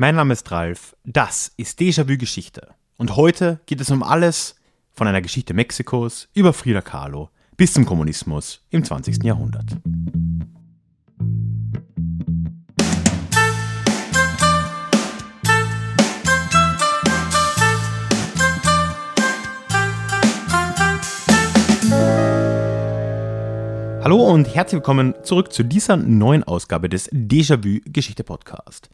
Mein Name ist Ralf, das ist Déjà-vu Geschichte. Und heute geht es um alles von einer Geschichte Mexikos über Frida Kahlo bis zum Kommunismus im 20. Jahrhundert. Hallo und herzlich willkommen zurück zu dieser neuen Ausgabe des Déjà-vu Geschichte Podcast.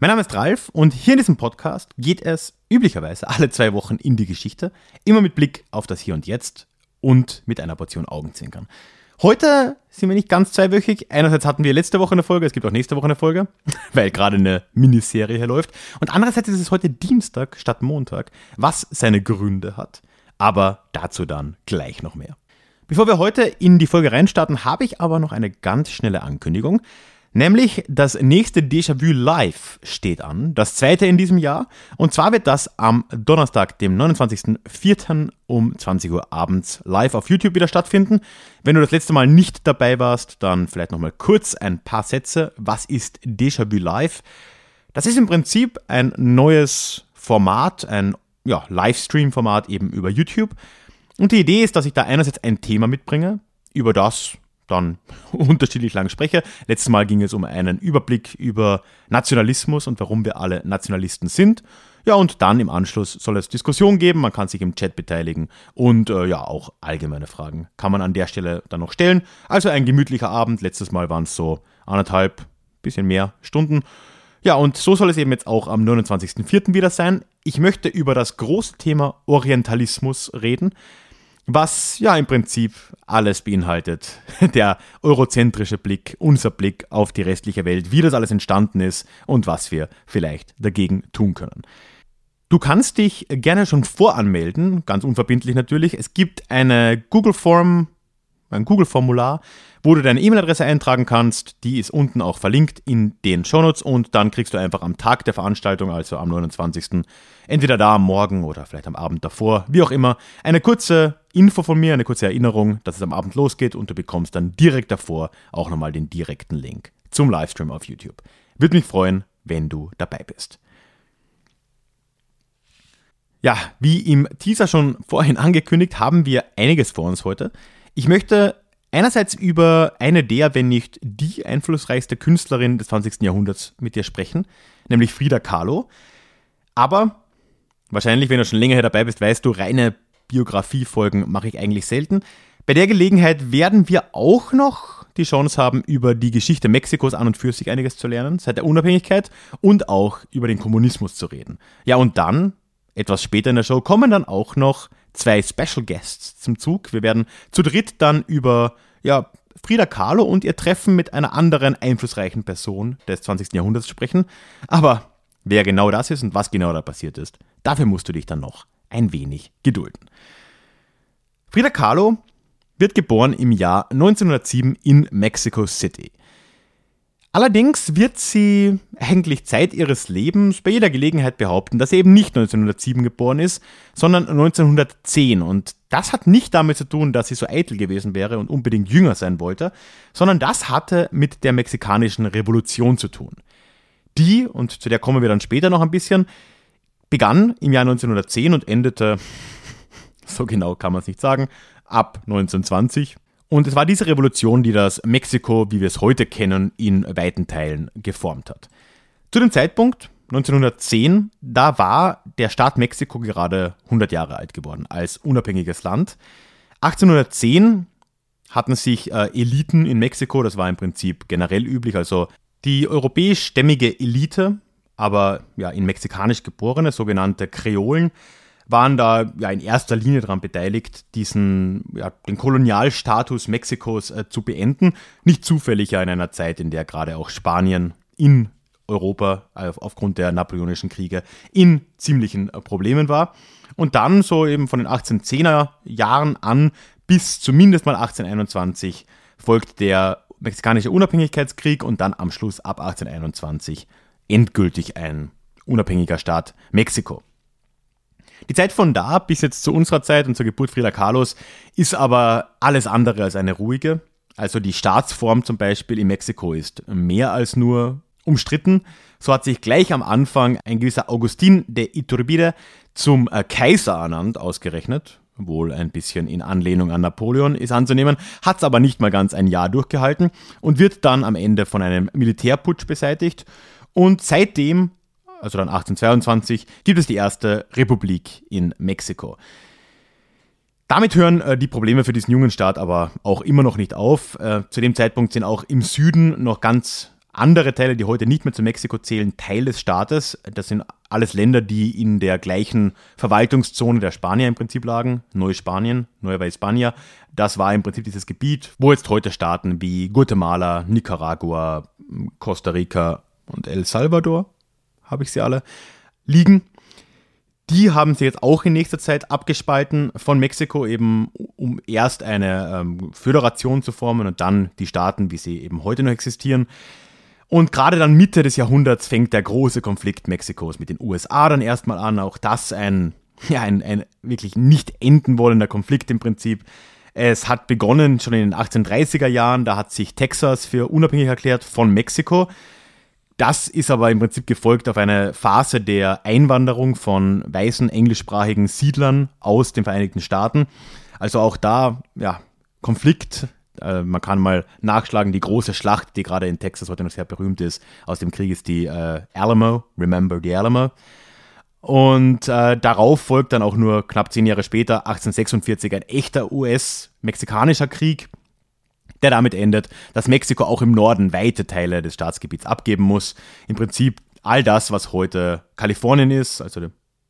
Mein Name ist Ralf und hier in diesem Podcast geht es üblicherweise alle zwei Wochen in die Geschichte, immer mit Blick auf das Hier und Jetzt und mit einer Portion Augenzwinkern. Heute sind wir nicht ganz zweiwöchig. Einerseits hatten wir letzte Woche eine Folge, es gibt auch nächste Woche eine Folge, weil gerade eine Miniserie hier läuft. Und andererseits ist es heute Dienstag statt Montag, was seine Gründe hat. Aber dazu dann gleich noch mehr. Bevor wir heute in die Folge reinstarten, habe ich aber noch eine ganz schnelle Ankündigung. Nämlich das nächste Déjà-vu Live steht an, das zweite in diesem Jahr. Und zwar wird das am Donnerstag, dem 29.04. um 20 Uhr abends live auf YouTube wieder stattfinden. Wenn du das letzte Mal nicht dabei warst, dann vielleicht nochmal kurz ein paar Sätze. Was ist Déjà-vu Live? Das ist im Prinzip ein neues Format, ein ja, Livestream-Format eben über YouTube. Und die Idee ist, dass ich da einerseits ein Thema mitbringe, über das dann unterschiedlich lang spreche. Letztes Mal ging es um einen Überblick über Nationalismus und warum wir alle Nationalisten sind. Ja, und dann im Anschluss soll es Diskussion geben, man kann sich im Chat beteiligen und äh, ja, auch allgemeine Fragen kann man an der Stelle dann noch stellen. Also ein gemütlicher Abend, letztes Mal waren es so anderthalb, bisschen mehr Stunden. Ja, und so soll es eben jetzt auch am 29.04. wieder sein. Ich möchte über das große Thema Orientalismus reden was ja im Prinzip alles beinhaltet. Der eurozentrische Blick, unser Blick auf die restliche Welt, wie das alles entstanden ist und was wir vielleicht dagegen tun können. Du kannst dich gerne schon voranmelden, ganz unverbindlich natürlich. Es gibt eine Google Form, ein Google-Formular, wo du deine E-Mail-Adresse eintragen kannst. Die ist unten auch verlinkt in den Shownotes und dann kriegst du einfach am Tag der Veranstaltung, also am 29. entweder da am Morgen oder vielleicht am Abend davor, wie auch immer, eine kurze Info von mir, eine kurze Erinnerung, dass es am Abend losgeht und du bekommst dann direkt davor auch nochmal den direkten Link zum Livestream auf YouTube. Würde mich freuen, wenn du dabei bist. Ja, wie im Teaser schon vorhin angekündigt, haben wir einiges vor uns heute. Ich möchte einerseits über eine der, wenn nicht die einflussreichste Künstlerin des 20. Jahrhunderts mit dir sprechen, nämlich Frida Kahlo. Aber wahrscheinlich, wenn du schon länger hier dabei bist, weißt du, reine Biografiefolgen mache ich eigentlich selten. Bei der Gelegenheit werden wir auch noch die Chance haben, über die Geschichte Mexikos an und für sich einiges zu lernen, seit der Unabhängigkeit und auch über den Kommunismus zu reden. Ja, und dann, etwas später in der Show, kommen dann auch noch zwei Special Guests zum Zug. Wir werden zu dritt dann über ja, Frida Kahlo und ihr Treffen mit einer anderen einflussreichen Person des 20. Jahrhunderts sprechen. Aber wer genau das ist und was genau da passiert ist, dafür musst du dich dann noch ein wenig gedulden. Frida Kahlo wird geboren im Jahr 1907 in Mexico City. Allerdings wird sie eigentlich Zeit ihres Lebens bei jeder Gelegenheit behaupten, dass sie eben nicht 1907 geboren ist, sondern 1910. Und das hat nicht damit zu tun, dass sie so eitel gewesen wäre und unbedingt jünger sein wollte, sondern das hatte mit der mexikanischen Revolution zu tun. Die, und zu der kommen wir dann später noch ein bisschen, begann im Jahr 1910 und endete, so genau kann man es nicht sagen, ab 1920. Und es war diese Revolution, die das Mexiko, wie wir es heute kennen, in weiten Teilen geformt hat. Zu dem Zeitpunkt, 1910, da war der Staat Mexiko gerade 100 Jahre alt geworden als unabhängiges Land. 1810 hatten sich äh, Eliten in Mexiko, das war im Prinzip generell üblich, also die europäisch-stämmige Elite aber ja, in mexikanisch geborene, sogenannte Kreolen, waren da ja in erster Linie daran beteiligt, diesen, ja, den Kolonialstatus Mexikos äh, zu beenden. Nicht zufällig ja in einer Zeit, in der gerade auch Spanien in Europa äh, aufgrund der napoleonischen Kriege in ziemlichen äh, Problemen war. Und dann so eben von den 1810er Jahren an bis zumindest mal 1821 folgt der mexikanische Unabhängigkeitskrieg und dann am Schluss ab 1821 endgültig ein unabhängiger Staat Mexiko. Die Zeit von da bis jetzt zu unserer Zeit und zur Geburt Frida Kahlos ist aber alles andere als eine ruhige. Also die Staatsform zum Beispiel in Mexiko ist mehr als nur umstritten. So hat sich gleich am Anfang ein gewisser Augustin de Iturbide zum äh, Kaiser ernannt, ausgerechnet. Wohl ein bisschen in Anlehnung an Napoleon ist anzunehmen, hat es aber nicht mal ganz ein Jahr durchgehalten und wird dann am Ende von einem Militärputsch beseitigt. Und seitdem, also dann 1822, gibt es die erste Republik in Mexiko. Damit hören äh, die Probleme für diesen jungen Staat aber auch immer noch nicht auf. Äh, zu dem Zeitpunkt sind auch im Süden noch ganz andere Teile, die heute nicht mehr zu Mexiko zählen, Teil des Staates. Das sind alles Länder, die in der gleichen Verwaltungszone der Spanier im Prinzip lagen. Neuspanien, Nueva España. Das war im Prinzip dieses Gebiet, wo jetzt heute Staaten wie Guatemala, Nicaragua, Costa Rica und El Salvador, habe ich sie alle, liegen. Die haben sie jetzt auch in nächster Zeit abgespalten von Mexiko, eben um erst eine ähm, Föderation zu formen und dann die Staaten, wie sie eben heute noch existieren. Und gerade dann Mitte des Jahrhunderts fängt der große Konflikt Mexikos mit den USA dann erstmal an. Auch das ein, ja, ein, ein wirklich nicht enden wollender Konflikt im Prinzip. Es hat begonnen schon in den 1830er Jahren, da hat sich Texas für unabhängig erklärt von Mexiko. Das ist aber im Prinzip gefolgt auf eine Phase der Einwanderung von weißen englischsprachigen Siedlern aus den Vereinigten Staaten. Also auch da, ja, Konflikt äh, man kann mal nachschlagen, die große Schlacht, die gerade in Texas heute noch sehr berühmt ist, aus dem Krieg ist die äh, Alamo, Remember the Alamo. Und äh, darauf folgt dann auch nur knapp zehn Jahre später, 1846, ein echter US-mexikanischer Krieg, der damit endet, dass Mexiko auch im Norden weite Teile des Staatsgebiets abgeben muss. Im Prinzip all das, was heute Kalifornien ist, also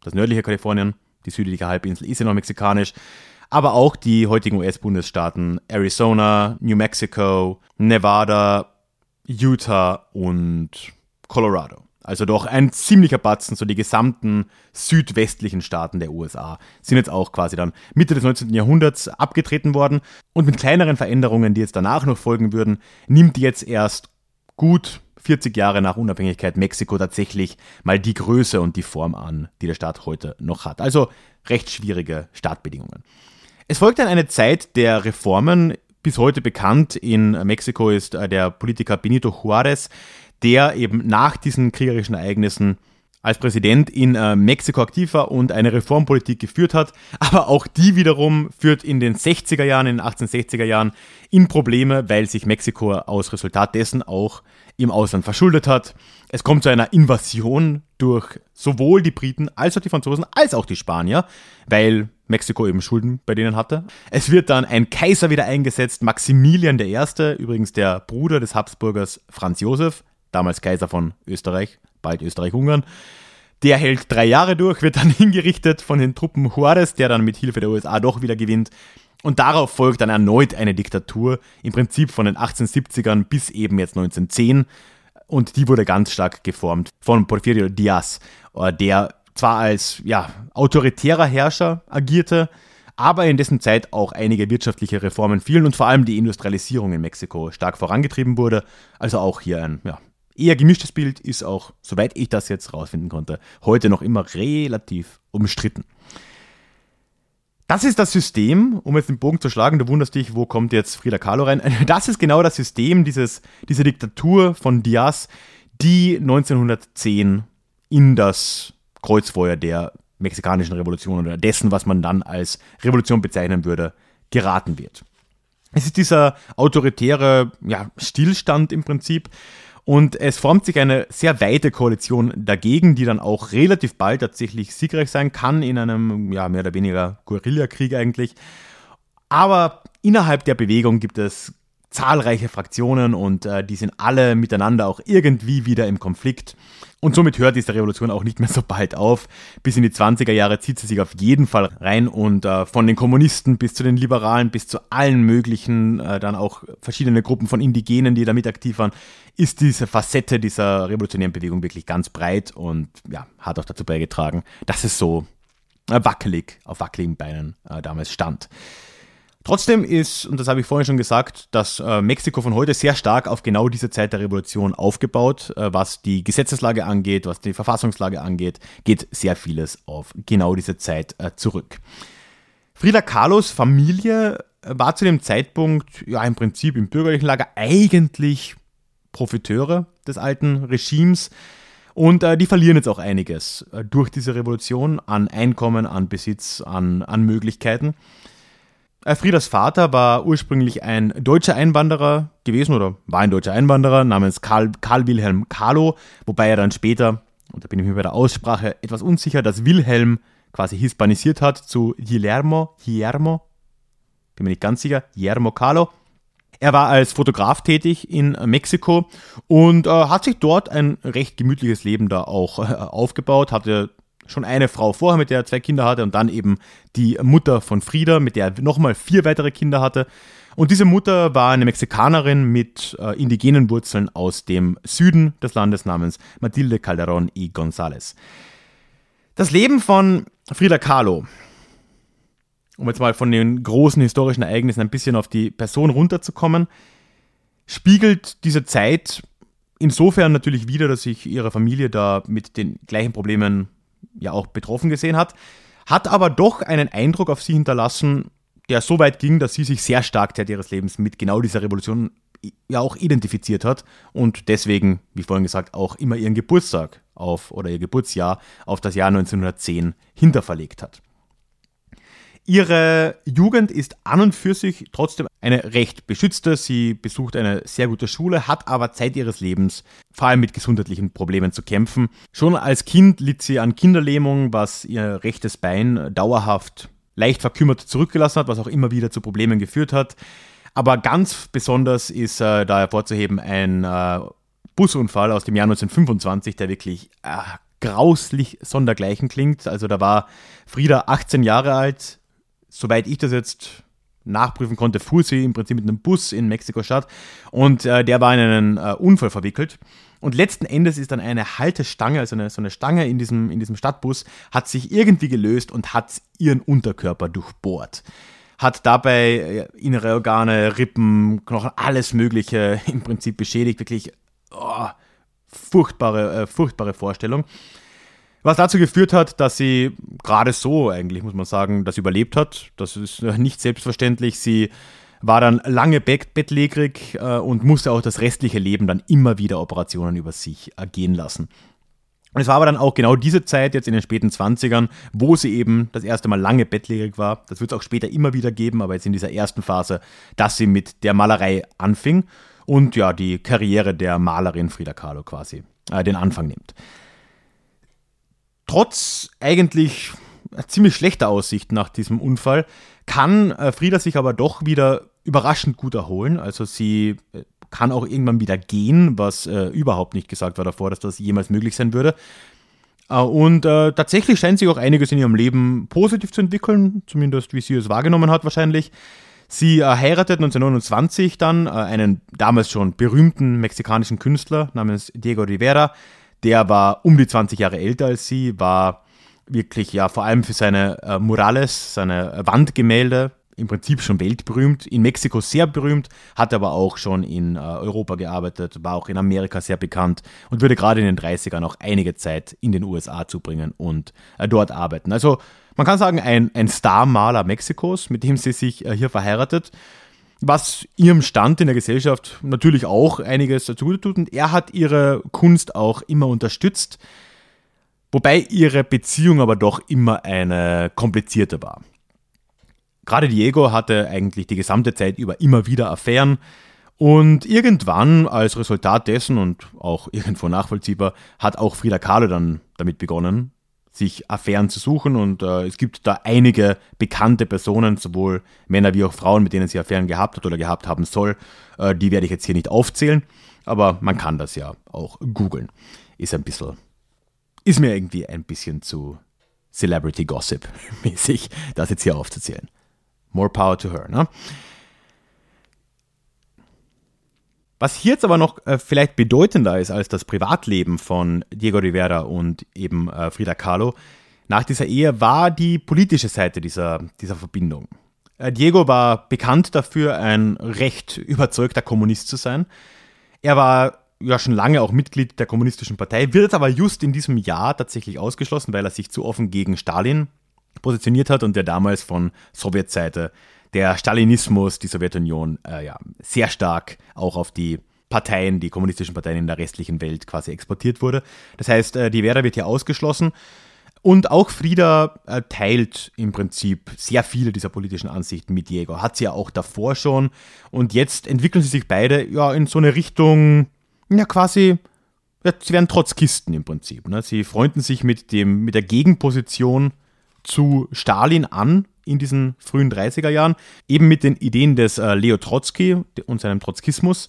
das nördliche Kalifornien, die südliche Halbinsel ist ja noch mexikanisch, aber auch die heutigen US-Bundesstaaten Arizona, New Mexico, Nevada, Utah und Colorado. Also doch ein ziemlicher Batzen, so die gesamten südwestlichen Staaten der USA sind jetzt auch quasi dann Mitte des 19. Jahrhunderts abgetreten worden. Und mit kleineren Veränderungen, die jetzt danach noch folgen würden, nimmt jetzt erst gut 40 Jahre nach Unabhängigkeit Mexiko tatsächlich mal die Größe und die Form an, die der Staat heute noch hat. Also recht schwierige Startbedingungen. Es folgt dann eine Zeit der Reformen. Bis heute bekannt in Mexiko ist äh, der Politiker Benito Juárez, der eben nach diesen kriegerischen Ereignissen als Präsident in äh, Mexiko aktiv war und eine Reformpolitik geführt hat. Aber auch die wiederum führt in den 60er Jahren, in den 1860er Jahren in Probleme, weil sich Mexiko aus Resultat dessen auch im Ausland verschuldet hat. Es kommt zu einer Invasion durch sowohl die Briten als auch die Franzosen als auch die Spanier, weil Mexiko eben Schulden bei denen hatte. Es wird dann ein Kaiser wieder eingesetzt, Maximilian I., übrigens der Bruder des Habsburgers Franz Josef, damals Kaiser von Österreich, bald Österreich-Ungarn. Der hält drei Jahre durch, wird dann hingerichtet von den Truppen Juarez, der dann mit Hilfe der USA doch wieder gewinnt. Und darauf folgt dann erneut eine Diktatur, im Prinzip von den 1870ern bis eben jetzt 1910. Und die wurde ganz stark geformt von Porfirio Diaz, äh, der zwar als ja, autoritärer Herrscher agierte, aber in dessen Zeit auch einige wirtschaftliche Reformen fielen und vor allem die Industrialisierung in Mexiko stark vorangetrieben wurde. Also auch hier ein ja, eher gemischtes Bild ist auch, soweit ich das jetzt rausfinden konnte, heute noch immer relativ umstritten. Das ist das System, um jetzt den Bogen zu schlagen, du wunderst dich, wo kommt jetzt Frida Kahlo rein. Das ist genau das System, dieses, diese Diktatur von Diaz, die 1910 in das Kreuzfeuer der mexikanischen Revolution oder dessen, was man dann als Revolution bezeichnen würde, geraten wird. Es ist dieser autoritäre ja, Stillstand im Prinzip und es formt sich eine sehr weite Koalition dagegen, die dann auch relativ bald tatsächlich siegreich sein kann in einem ja, mehr oder weniger Guerillakrieg eigentlich. Aber innerhalb der Bewegung gibt es zahlreiche Fraktionen und äh, die sind alle miteinander auch irgendwie wieder im Konflikt. Und somit hört diese Revolution auch nicht mehr so bald auf. Bis in die 20er Jahre zieht sie sich auf jeden Fall rein und äh, von den Kommunisten bis zu den Liberalen bis zu allen möglichen, äh, dann auch verschiedene Gruppen von Indigenen, die damit aktiv waren, ist diese Facette dieser revolutionären Bewegung wirklich ganz breit und ja, hat auch dazu beigetragen, dass es so äh, wackelig, auf wackeligen Beinen äh, damals stand. Trotzdem ist, und das habe ich vorhin schon gesagt, dass äh, Mexiko von heute sehr stark auf genau diese Zeit der Revolution aufgebaut, äh, was die Gesetzeslage angeht, was die Verfassungslage angeht, geht sehr vieles auf genau diese Zeit äh, zurück. Frida Kahlos Familie äh, war zu dem Zeitpunkt ja im Prinzip im bürgerlichen Lager eigentlich Profiteure des alten Regimes. Und äh, die verlieren jetzt auch einiges äh, durch diese Revolution an Einkommen, an Besitz, an, an Möglichkeiten. Äh, Friedas Vater war ursprünglich ein deutscher Einwanderer gewesen oder war ein deutscher Einwanderer namens Karl, Karl Wilhelm Carlo, wobei er dann später, und da bin ich mir bei der Aussprache etwas unsicher, das Wilhelm quasi hispanisiert hat zu Guillermo, Guillermo, bin mir nicht ganz sicher, Guillermo Carlo. Er war als Fotograf tätig in Mexiko und äh, hat sich dort ein recht gemütliches Leben da auch äh, aufgebaut, hatte schon eine Frau vorher, mit der er zwei Kinder hatte und dann eben die Mutter von Frieda, mit der er nochmal vier weitere Kinder hatte. Und diese Mutter war eine Mexikanerin mit äh, indigenen Wurzeln aus dem Süden des Landes namens Matilde Calderón y González. Das Leben von Frida Kahlo, um jetzt mal von den großen historischen Ereignissen ein bisschen auf die Person runterzukommen, spiegelt diese Zeit insofern natürlich wieder, dass sich ihre Familie da mit den gleichen Problemen ja auch betroffen gesehen hat, hat aber doch einen Eindruck auf sie hinterlassen, der so weit ging, dass sie sich sehr stark Zeit ihres Lebens mit genau dieser Revolution ja auch identifiziert hat und deswegen, wie vorhin gesagt, auch immer ihren Geburtstag auf oder ihr Geburtsjahr auf das Jahr 1910 hinterverlegt hat. Ihre Jugend ist an und für sich trotzdem eine recht beschützte. Sie besucht eine sehr gute Schule, hat aber Zeit ihres Lebens vor allem mit gesundheitlichen Problemen zu kämpfen. Schon als Kind litt sie an Kinderlähmung, was ihr rechtes Bein dauerhaft leicht verkümmert zurückgelassen hat, was auch immer wieder zu Problemen geführt hat. Aber ganz besonders ist äh, da hervorzuheben ein äh, Busunfall aus dem Jahr 1925, der wirklich äh, grauslich sondergleichen klingt. Also da war Frieda 18 Jahre alt, soweit ich das jetzt nachprüfen konnte, fuhr sie im Prinzip mit einem Bus in Mexiko-Stadt und äh, der war in einen äh, Unfall verwickelt. Und letzten Endes ist dann eine Haltestange, also eine, so eine Stange in diesem, in diesem Stadtbus, hat sich irgendwie gelöst und hat ihren Unterkörper durchbohrt. Hat dabei äh, innere Organe, Rippen, Knochen, alles Mögliche im Prinzip beschädigt. Wirklich oh, furchtbare, äh, furchtbare Vorstellung. Was dazu geführt hat, dass sie gerade so, eigentlich muss man sagen, das überlebt hat. Das ist nicht selbstverständlich. Sie war dann lange bettlägerig äh, und musste auch das restliche Leben dann immer wieder Operationen über sich ergehen lassen. Und es war aber dann auch genau diese Zeit, jetzt in den späten 20ern, wo sie eben das erste Mal lange bettlägerig war. Das wird es auch später immer wieder geben, aber jetzt in dieser ersten Phase, dass sie mit der Malerei anfing und ja, die Karriere der Malerin Frida Kahlo quasi äh, den Anfang nimmt trotz eigentlich ziemlich schlechter Aussicht nach diesem Unfall, kann äh, Frieda sich aber doch wieder überraschend gut erholen. Also sie äh, kann auch irgendwann wieder gehen, was äh, überhaupt nicht gesagt war davor, dass das jemals möglich sein würde. Äh, und äh, tatsächlich scheint sich auch einiges in ihrem Leben positiv zu entwickeln, zumindest wie sie es wahrgenommen hat wahrscheinlich. Sie heiratet 1929 dann einen damals schon berühmten mexikanischen Künstler namens Diego Rivera, der war um die 20 Jahre älter als sie, war wirklich ja vor allem für seine äh, Murales, seine Wandgemälde im Prinzip schon weltberühmt, in Mexiko sehr berühmt, hat aber auch schon in äh, Europa gearbeitet, war auch in Amerika sehr bekannt und würde gerade in den 30ern auch einige Zeit in den USA zubringen und äh, dort arbeiten. Also man kann sagen, ein, ein Star-Maler Mexikos, mit dem sie sich äh, hier verheiratet was ihrem Stand in der Gesellschaft natürlich auch einiges dazu tut. Und er hat ihre Kunst auch immer unterstützt, wobei ihre Beziehung aber doch immer eine komplizierte war. Gerade Diego hatte eigentlich die gesamte Zeit über immer wieder Affären und irgendwann als Resultat dessen und auch irgendwo nachvollziehbar hat auch Frida Kahlo dann damit begonnen, sich Affären zu suchen und äh, es gibt da einige bekannte Personen, sowohl Männer wie auch Frauen, mit denen sie Affären gehabt hat oder gehabt haben soll. Äh, die werde ich jetzt hier nicht aufzählen, aber man kann das ja auch googeln. Ist ein bisschen, ist mir irgendwie ein bisschen zu Celebrity Gossip mäßig, das jetzt hier aufzuzählen. More power to her, ne? Was hier jetzt aber noch äh, vielleicht bedeutender ist als das Privatleben von Diego Rivera und eben äh, Frida Kahlo nach dieser Ehe war die politische Seite dieser, dieser Verbindung. Äh, Diego war bekannt dafür, ein recht überzeugter Kommunist zu sein. Er war ja schon lange auch Mitglied der Kommunistischen Partei, wird aber just in diesem Jahr tatsächlich ausgeschlossen, weil er sich zu offen gegen Stalin positioniert hat und der damals von Sowjetseite der Stalinismus, die Sowjetunion, äh, ja, sehr stark auch auf die Parteien, die kommunistischen Parteien in der restlichen Welt quasi exportiert wurde. Das heißt, äh, die Vera wird hier ausgeschlossen. Und auch Frieda äh, teilt im Prinzip sehr viele dieser politischen Ansichten mit Diego. Hat sie ja auch davor schon. Und jetzt entwickeln sie sich beide ja in so eine Richtung, ja quasi, ja, sie werden Trotzkisten im Prinzip. Ne? Sie freunden sich mit, dem, mit der Gegenposition zu Stalin an in diesen frühen 30er Jahren, eben mit den Ideen des äh, Leo Trotzki und seinem Trotzkismus.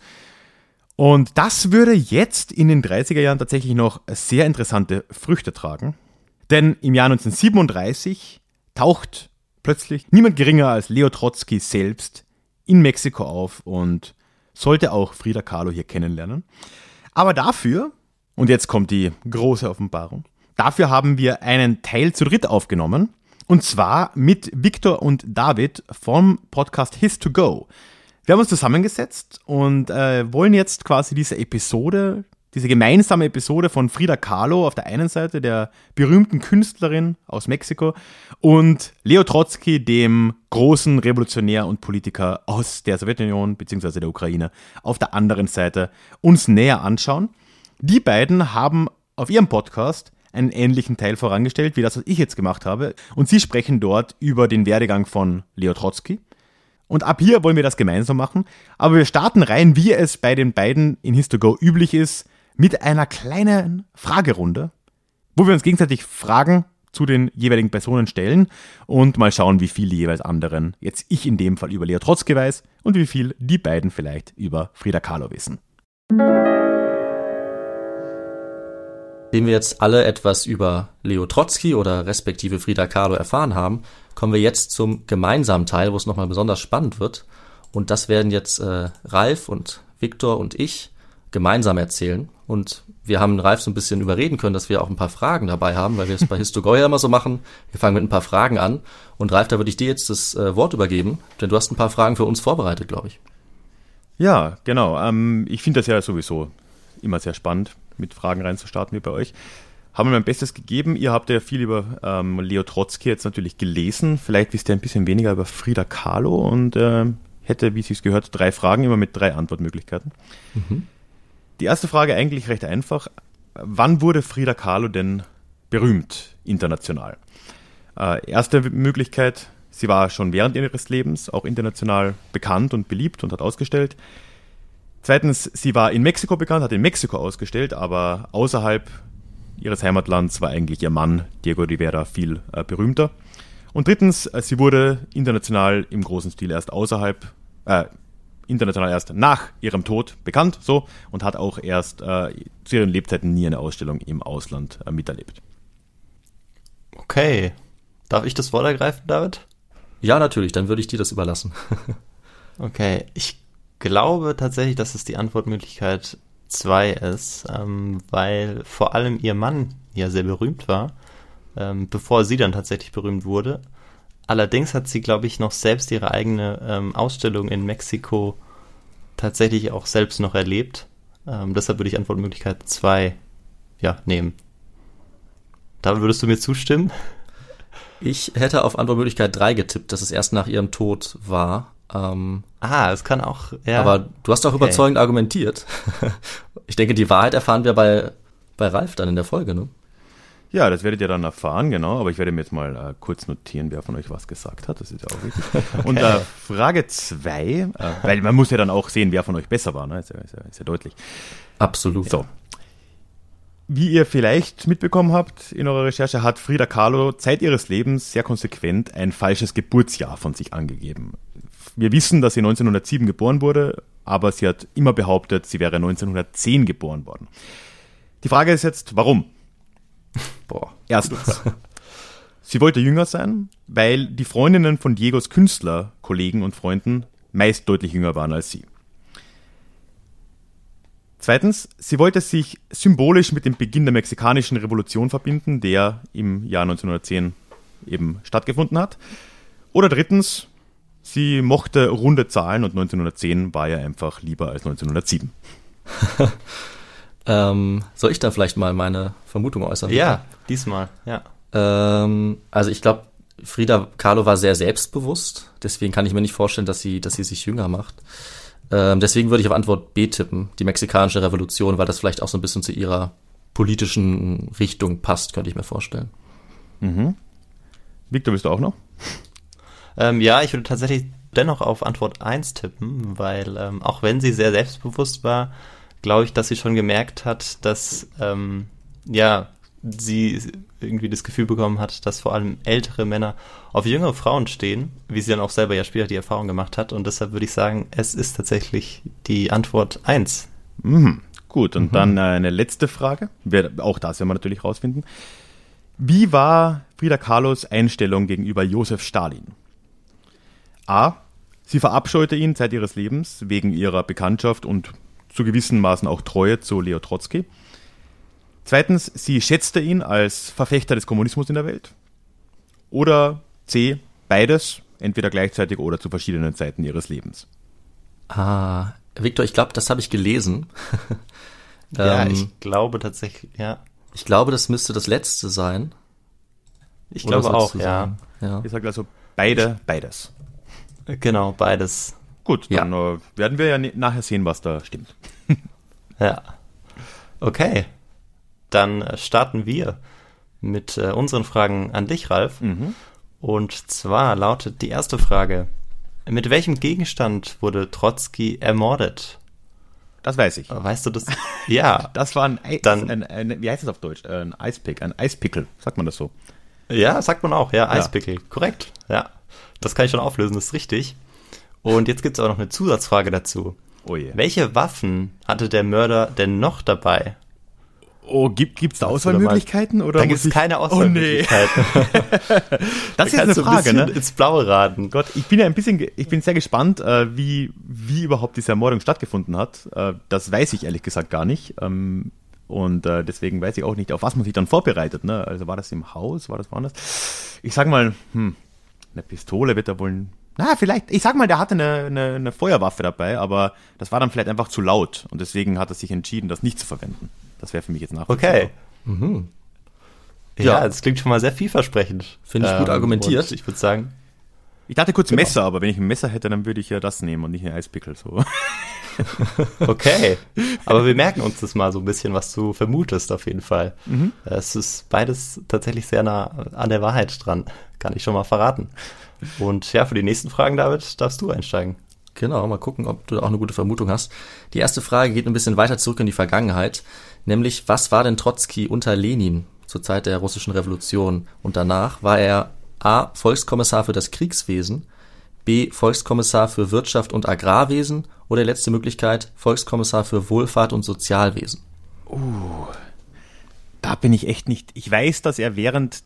Und das würde jetzt in den 30er Jahren tatsächlich noch sehr interessante Früchte tragen. Denn im Jahr 1937 taucht plötzlich niemand geringer als Leo Trotzki selbst in Mexiko auf und sollte auch Frida Kahlo hier kennenlernen. Aber dafür, und jetzt kommt die große Offenbarung, dafür haben wir einen Teil zu dritt aufgenommen. Und zwar mit Victor und David vom Podcast His to Go. Wir haben uns zusammengesetzt und äh, wollen jetzt quasi diese Episode diese gemeinsame Episode von Frida Kahlo auf der einen Seite, der berühmten Künstlerin aus Mexiko, und Leo Trotsky, dem großen Revolutionär und Politiker aus der Sowjetunion bzw. der Ukraine, auf der anderen Seite uns näher anschauen. Die beiden haben auf ihrem Podcast einen ähnlichen Teil vorangestellt, wie das, was ich jetzt gemacht habe. Und sie sprechen dort über den Werdegang von Leo Trotsky. Und ab hier wollen wir das gemeinsam machen. Aber wir starten rein, wie es bei den beiden in Histogo üblich ist, mit einer kleinen Fragerunde, wo wir uns gegenseitig Fragen zu den jeweiligen Personen stellen und mal schauen, wie viel die jeweils anderen, jetzt ich in dem Fall über Leo Trotzki weiß und wie viel die beiden vielleicht über Frida Kahlo wissen. Nachdem wir jetzt alle etwas über Leo Trotzki oder respektive Frida Kahlo erfahren haben, kommen wir jetzt zum gemeinsamen Teil, wo es nochmal besonders spannend wird. Und das werden jetzt äh, Ralf und Viktor und ich gemeinsam erzählen. Und wir haben Ralf so ein bisschen überreden können, dass wir auch ein paar Fragen dabei haben, weil wir es bei Histogo ja immer so machen. Wir fangen mit ein paar Fragen an. Und Ralf, da würde ich dir jetzt das äh, Wort übergeben, denn du hast ein paar Fragen für uns vorbereitet, glaube ich. Ja, genau. Ähm, ich finde das ja sowieso immer sehr spannend, mit Fragen reinzustarten wie bei euch. Haben wir mein Bestes gegeben. Ihr habt ja viel über ähm, Leo Trotzki jetzt natürlich gelesen. Vielleicht wisst ihr ein bisschen weniger über Frida Kahlo und äh, hätte, wie es gehört, drei Fragen, immer mit drei Antwortmöglichkeiten. Mhm. Die erste Frage eigentlich recht einfach. Wann wurde Frida Kahlo denn berühmt international? Äh, erste Möglichkeit, sie war schon während ihres Lebens auch international bekannt und beliebt und hat ausgestellt. Zweitens, sie war in Mexiko bekannt, hat in Mexiko ausgestellt, aber außerhalb ihres Heimatlands war eigentlich ihr Mann Diego Rivera viel äh, berühmter. Und drittens, äh, sie wurde international im großen Stil erst außerhalb, äh, international erst nach ihrem Tod bekannt, so, und hat auch erst äh, zu ihren Lebzeiten nie eine Ausstellung im Ausland äh, miterlebt. Okay. Darf ich das Wort ergreifen, David? Ja, natürlich, dann würde ich dir das überlassen. okay, ich glaube tatsächlich, dass es die Antwortmöglichkeit 2 ist, ähm, weil vor allem ihr Mann ja sehr berühmt war, ähm, bevor sie dann tatsächlich berühmt wurde. Allerdings hat sie, glaube ich, noch selbst ihre eigene ähm, Ausstellung in Mexiko tatsächlich auch selbst noch erlebt. Ähm, deshalb würde ich Antwortmöglichkeit 2 ja, nehmen. Da würdest du mir zustimmen? Ich hätte auf Antwortmöglichkeit 3 getippt, dass es erst nach ihrem Tod war. Ähm, ah, es kann auch. Ja. Aber du hast auch okay. überzeugend argumentiert. ich denke, die Wahrheit erfahren wir bei, bei Ralf dann in der Folge, ne? Ja, das werdet ihr dann erfahren, genau. Aber ich werde mir jetzt mal äh, kurz notieren, wer von euch was gesagt hat. Das ist ja auch wichtig. Okay. Und äh, Frage zwei, äh, weil man muss ja dann auch sehen, wer von euch besser war. Ne? Ist, ja, ist, ja, ist ja deutlich. Absolut. So. Wie ihr vielleicht mitbekommen habt in eurer Recherche, hat Frida Kahlo Zeit ihres Lebens sehr konsequent ein falsches Geburtsjahr von sich angegeben. Wir wissen, dass sie 1907 geboren wurde, aber sie hat immer behauptet, sie wäre 1910 geboren worden. Die Frage ist jetzt, warum? Boah. Erstens. Sie wollte jünger sein, weil die Freundinnen von Diegos Künstler, Kollegen und Freunden meist deutlich jünger waren als sie. Zweitens, sie wollte sich symbolisch mit dem Beginn der mexikanischen Revolution verbinden, der im Jahr 1910 eben stattgefunden hat. Oder drittens, sie mochte runde Zahlen und 1910 war ja einfach lieber als 1907. Ähm, soll ich da vielleicht mal meine Vermutung äußern? Ja, diesmal, ja. Ähm, also ich glaube, Frida Kahlo war sehr selbstbewusst, deswegen kann ich mir nicht vorstellen, dass sie, dass sie sich jünger macht. Ähm, deswegen würde ich auf Antwort B tippen, die mexikanische Revolution, weil das vielleicht auch so ein bisschen zu ihrer politischen Richtung passt, könnte ich mir vorstellen. Mhm. Victor, bist du auch noch? Ähm, ja, ich würde tatsächlich dennoch auf Antwort 1 tippen, weil ähm, auch wenn sie sehr selbstbewusst war, glaube ich, dass sie schon gemerkt hat, dass ähm, ja sie irgendwie das Gefühl bekommen hat, dass vor allem ältere Männer auf jüngere Frauen stehen, wie sie dann auch selber ja später die Erfahrung gemacht hat. Und deshalb würde ich sagen, es ist tatsächlich die Antwort 1. Mhm. Gut, und mhm. dann äh, eine letzte Frage. Auch das werden wir natürlich rausfinden. Wie war Frida Kahlos Einstellung gegenüber Josef Stalin? A. Sie verabscheute ihn Zeit ihres Lebens wegen ihrer Bekanntschaft und zu gewissen Maßen auch Treue zu Leo Trotzki. Zweitens, sie schätzte ihn als Verfechter des Kommunismus in der Welt. Oder C, beides, entweder gleichzeitig oder zu verschiedenen Zeiten ihres Lebens. Ah, Victor, ich glaube, das habe ich gelesen. ja, ähm, ich glaube tatsächlich, ja. Ich glaube, das müsste das letzte sein. Ich oder glaube auch, ja. ja. Ich sage also beide, beides. Genau, beides. Gut, dann ja. Äh, werden wir ja nachher sehen, was da stimmt. ja. Okay dann äh, starten wir mit äh, unseren Fragen an dich, Ralf. Mhm. Und zwar lautet die erste Frage: Mit welchem Gegenstand wurde Trotzki ermordet? Das weiß ich. Weißt du das? Ja. das war ein, Eis, dann, ein, ein, wie heißt das auf Deutsch? Ein Eispick, ein Eispickel, sagt man das so? Ja, sagt man auch, ja, Eispickel, ja. korrekt. Ja, das kann ich schon auflösen, das ist richtig. Und jetzt gibt es aber noch eine Zusatzfrage dazu. Oh je. Welche Waffen hatte der Mörder denn noch dabei? Oh, gibt es da Auswahlmöglichkeiten? Oder da gibt es keine Auswahlmöglichkeiten. Oh, nee. das ist jetzt eine Frage, ne? ins Blaue raten. Gott, ich bin ja ein bisschen, ich bin sehr gespannt, äh, wie, wie überhaupt diese Ermordung stattgefunden hat. Äh, das weiß ich ehrlich gesagt gar nicht. Und äh, deswegen weiß ich auch nicht, auf was man sich dann vorbereitet. Ne? Also war das im Haus, war das woanders? Ich sag mal, hm, eine Pistole wird er wohl. Na, vielleicht, ich sag mal, der hatte eine, eine, eine Feuerwaffe dabei, aber das war dann vielleicht einfach zu laut und deswegen hat er sich entschieden, das nicht zu verwenden. Das wäre für mich jetzt nachvollziehbar. Okay. Mhm. Ja, ja, das klingt schon mal sehr vielversprechend. Finde ich ähm, gut argumentiert. Ich würde sagen. Ich dachte kurz genau. Messer, aber wenn ich ein Messer hätte, dann würde ich ja das nehmen und nicht ein Eispickel. So. okay. Aber wir merken uns das mal so ein bisschen, was du vermutest, auf jeden Fall. Mhm. Es ist beides tatsächlich sehr nah an der Wahrheit dran. Kann ich schon mal verraten. Und ja, für die nächsten Fragen, David, darfst du einsteigen. Genau, mal gucken, ob du da auch eine gute Vermutung hast. Die erste Frage geht ein bisschen weiter zurück in die Vergangenheit, nämlich was war denn Trotzki unter Lenin zur Zeit der russischen Revolution und danach? War er A. Volkskommissar für das Kriegswesen, B. Volkskommissar für Wirtschaft und Agrarwesen oder letzte Möglichkeit Volkskommissar für Wohlfahrt und Sozialwesen? Uh, da bin ich echt nicht. Ich weiß, dass er während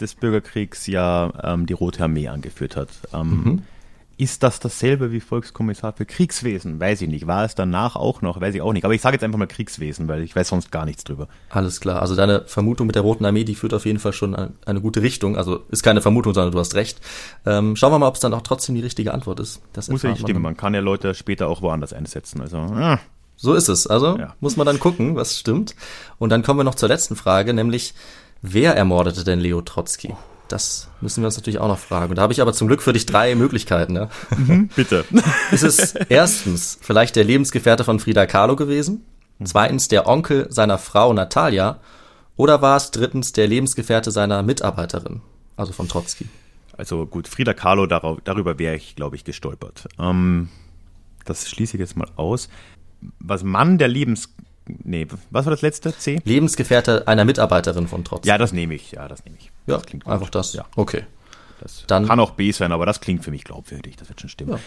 des Bürgerkriegs ja ähm, die Rote Armee angeführt hat. Ähm, mhm. Ist das dasselbe wie Volkskommissar für Kriegswesen? Weiß ich nicht. War es danach auch noch? Weiß ich auch nicht. Aber ich sage jetzt einfach mal Kriegswesen, weil ich weiß sonst gar nichts drüber. Alles klar. Also deine Vermutung mit der Roten Armee, die führt auf jeden Fall schon eine, eine gute Richtung. Also ist keine Vermutung, sondern du hast recht. Ähm, schauen wir mal, ob es dann auch trotzdem die richtige Antwort ist. Das Muss ja nicht stimmen. Man kann ja Leute später auch woanders einsetzen. Also, ah. So ist es. Also ja. muss man dann gucken, was stimmt. Und dann kommen wir noch zur letzten Frage, nämlich wer ermordete denn Leo Trotzki? Das müssen wir uns natürlich auch noch fragen. Da habe ich aber zum Glück für dich drei Möglichkeiten. Ja? Mhm, bitte. Ist es erstens vielleicht der Lebensgefährte von Frida Kahlo gewesen? Zweitens der Onkel seiner Frau Natalia? Oder war es drittens der Lebensgefährte seiner Mitarbeiterin, also von Trotzki? Also gut, Frida Kahlo, darüber wäre ich, glaube ich, gestolpert. Ähm, das schließe ich jetzt mal aus. Was Mann der Lebens nee, was war das letzte? C? Lebensgefährte einer Mitarbeiterin von Trotz. Ja, das nehme ich. Ja, das nehme ich. Ja, das klingt gut. einfach das. Ja. Okay. Das Dann, kann auch B sein, aber das klingt für mich glaubwürdig. Das wird schon stimmen. Ja.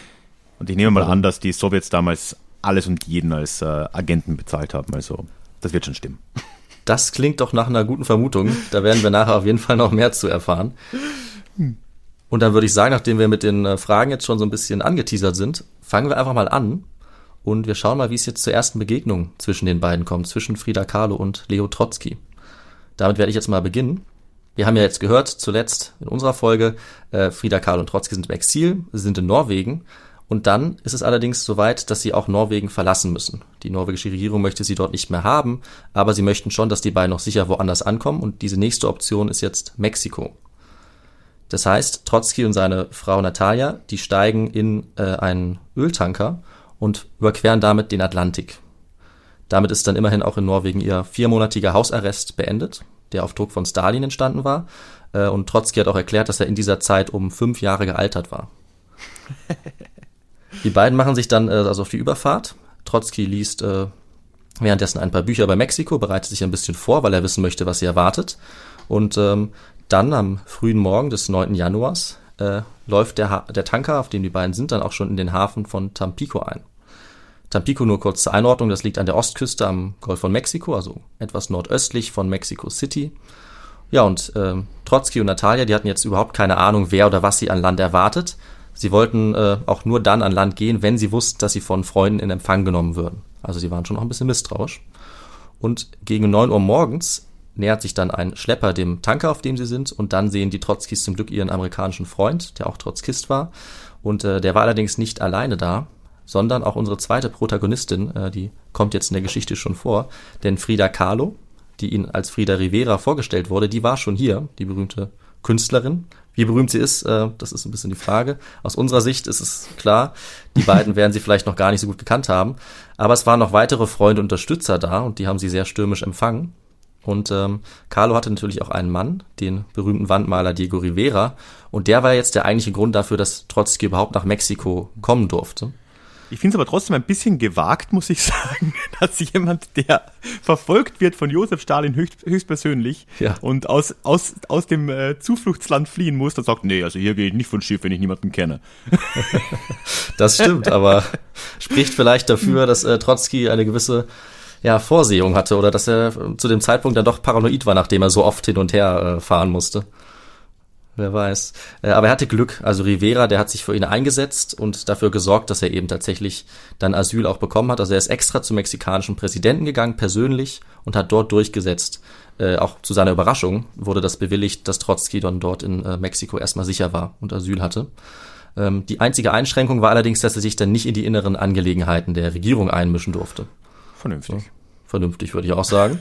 Und ich nehme mal an, dass die Sowjets damals alles und jeden als äh, Agenten bezahlt haben. Also, das wird schon stimmen. Das klingt doch nach einer guten Vermutung. Da werden wir nachher auf jeden Fall noch mehr zu erfahren. Und dann würde ich sagen, nachdem wir mit den äh, Fragen jetzt schon so ein bisschen angeteasert sind, fangen wir einfach mal an und wir schauen mal, wie es jetzt zur ersten Begegnung zwischen den beiden kommt, zwischen Frida Kahlo und Leo Trotzki. Damit werde ich jetzt mal beginnen. Wir haben ja jetzt gehört, zuletzt in unserer Folge, äh, Frida Kahlo und Trotzki sind im Exil, sie sind in Norwegen. Und dann ist es allerdings soweit, dass sie auch Norwegen verlassen müssen. Die norwegische Regierung möchte sie dort nicht mehr haben, aber sie möchten schon, dass die beiden noch sicher woanders ankommen. Und diese nächste Option ist jetzt Mexiko. Das heißt, Trotzki und seine Frau Natalia, die steigen in äh, einen Öltanker und überqueren damit den Atlantik. Damit ist dann immerhin auch in Norwegen ihr viermonatiger Hausarrest beendet, der auf Druck von Stalin entstanden war. Äh, und Trotzki hat auch erklärt, dass er in dieser Zeit um fünf Jahre gealtert war. die beiden machen sich dann äh, also auf die Überfahrt. Trotzki liest äh, währenddessen ein paar Bücher über Mexiko, bereitet sich ein bisschen vor, weil er wissen möchte, was sie erwartet. Und ähm, dann am frühen Morgen des 9. Januars äh, läuft der, ha der Tanker, auf dem die beiden sind, dann auch schon in den Hafen von Tampico ein. Tampico nur kurz zur Einordnung, das liegt an der Ostküste am Golf von Mexiko, also etwas nordöstlich von Mexico City. Ja, und äh, Trotzki und Natalia, die hatten jetzt überhaupt keine Ahnung, wer oder was sie an Land erwartet. Sie wollten äh, auch nur dann an Land gehen, wenn sie wussten, dass sie von Freunden in Empfang genommen würden. Also sie waren schon noch ein bisschen misstrauisch. Und gegen neun Uhr morgens nähert sich dann ein Schlepper dem Tanker, auf dem sie sind, und dann sehen die Trotzkis zum Glück ihren amerikanischen Freund, der auch Trotzkist war. Und äh, der war allerdings nicht alleine da, sondern auch unsere zweite Protagonistin, äh, die kommt jetzt in der Geschichte schon vor, denn Frida Kahlo, die ihnen als Frida Rivera vorgestellt wurde, die war schon hier, die berühmte Künstlerin. Wie berühmt sie ist, äh, das ist ein bisschen die Frage. Aus unserer Sicht ist es klar, die beiden werden sie vielleicht noch gar nicht so gut gekannt haben. Aber es waren noch weitere Freunde und Unterstützer da und die haben sie sehr stürmisch empfangen. Und ähm, Carlo hatte natürlich auch einen Mann, den berühmten Wandmaler Diego Rivera. Und der war jetzt der eigentliche Grund dafür, dass Trotzki überhaupt nach Mexiko kommen durfte. Ich finde es aber trotzdem ein bisschen gewagt, muss ich sagen, dass jemand, der verfolgt wird von Josef Stalin höchst, höchstpersönlich ja. und aus, aus, aus dem äh, Zufluchtsland fliehen muss, dann sagt, nee, also hier gehe ich nicht von Schiff, wenn ich niemanden kenne. das stimmt, aber spricht vielleicht dafür, dass äh, Trotzki eine gewisse ja, Vorsehung hatte oder dass er zu dem Zeitpunkt dann doch paranoid war, nachdem er so oft hin und her äh, fahren musste. Wer weiß. Äh, aber er hatte Glück. Also Rivera, der hat sich für ihn eingesetzt und dafür gesorgt, dass er eben tatsächlich dann Asyl auch bekommen hat. Also er ist extra zum mexikanischen Präsidenten gegangen, persönlich, und hat dort durchgesetzt. Äh, auch zu seiner Überraschung wurde das bewilligt, dass Trotzki dann dort in äh, Mexiko erstmal sicher war und Asyl hatte. Ähm, die einzige Einschränkung war allerdings, dass er sich dann nicht in die inneren Angelegenheiten der Regierung einmischen durfte. Vernünftig. So, vernünftig, würde ich auch sagen.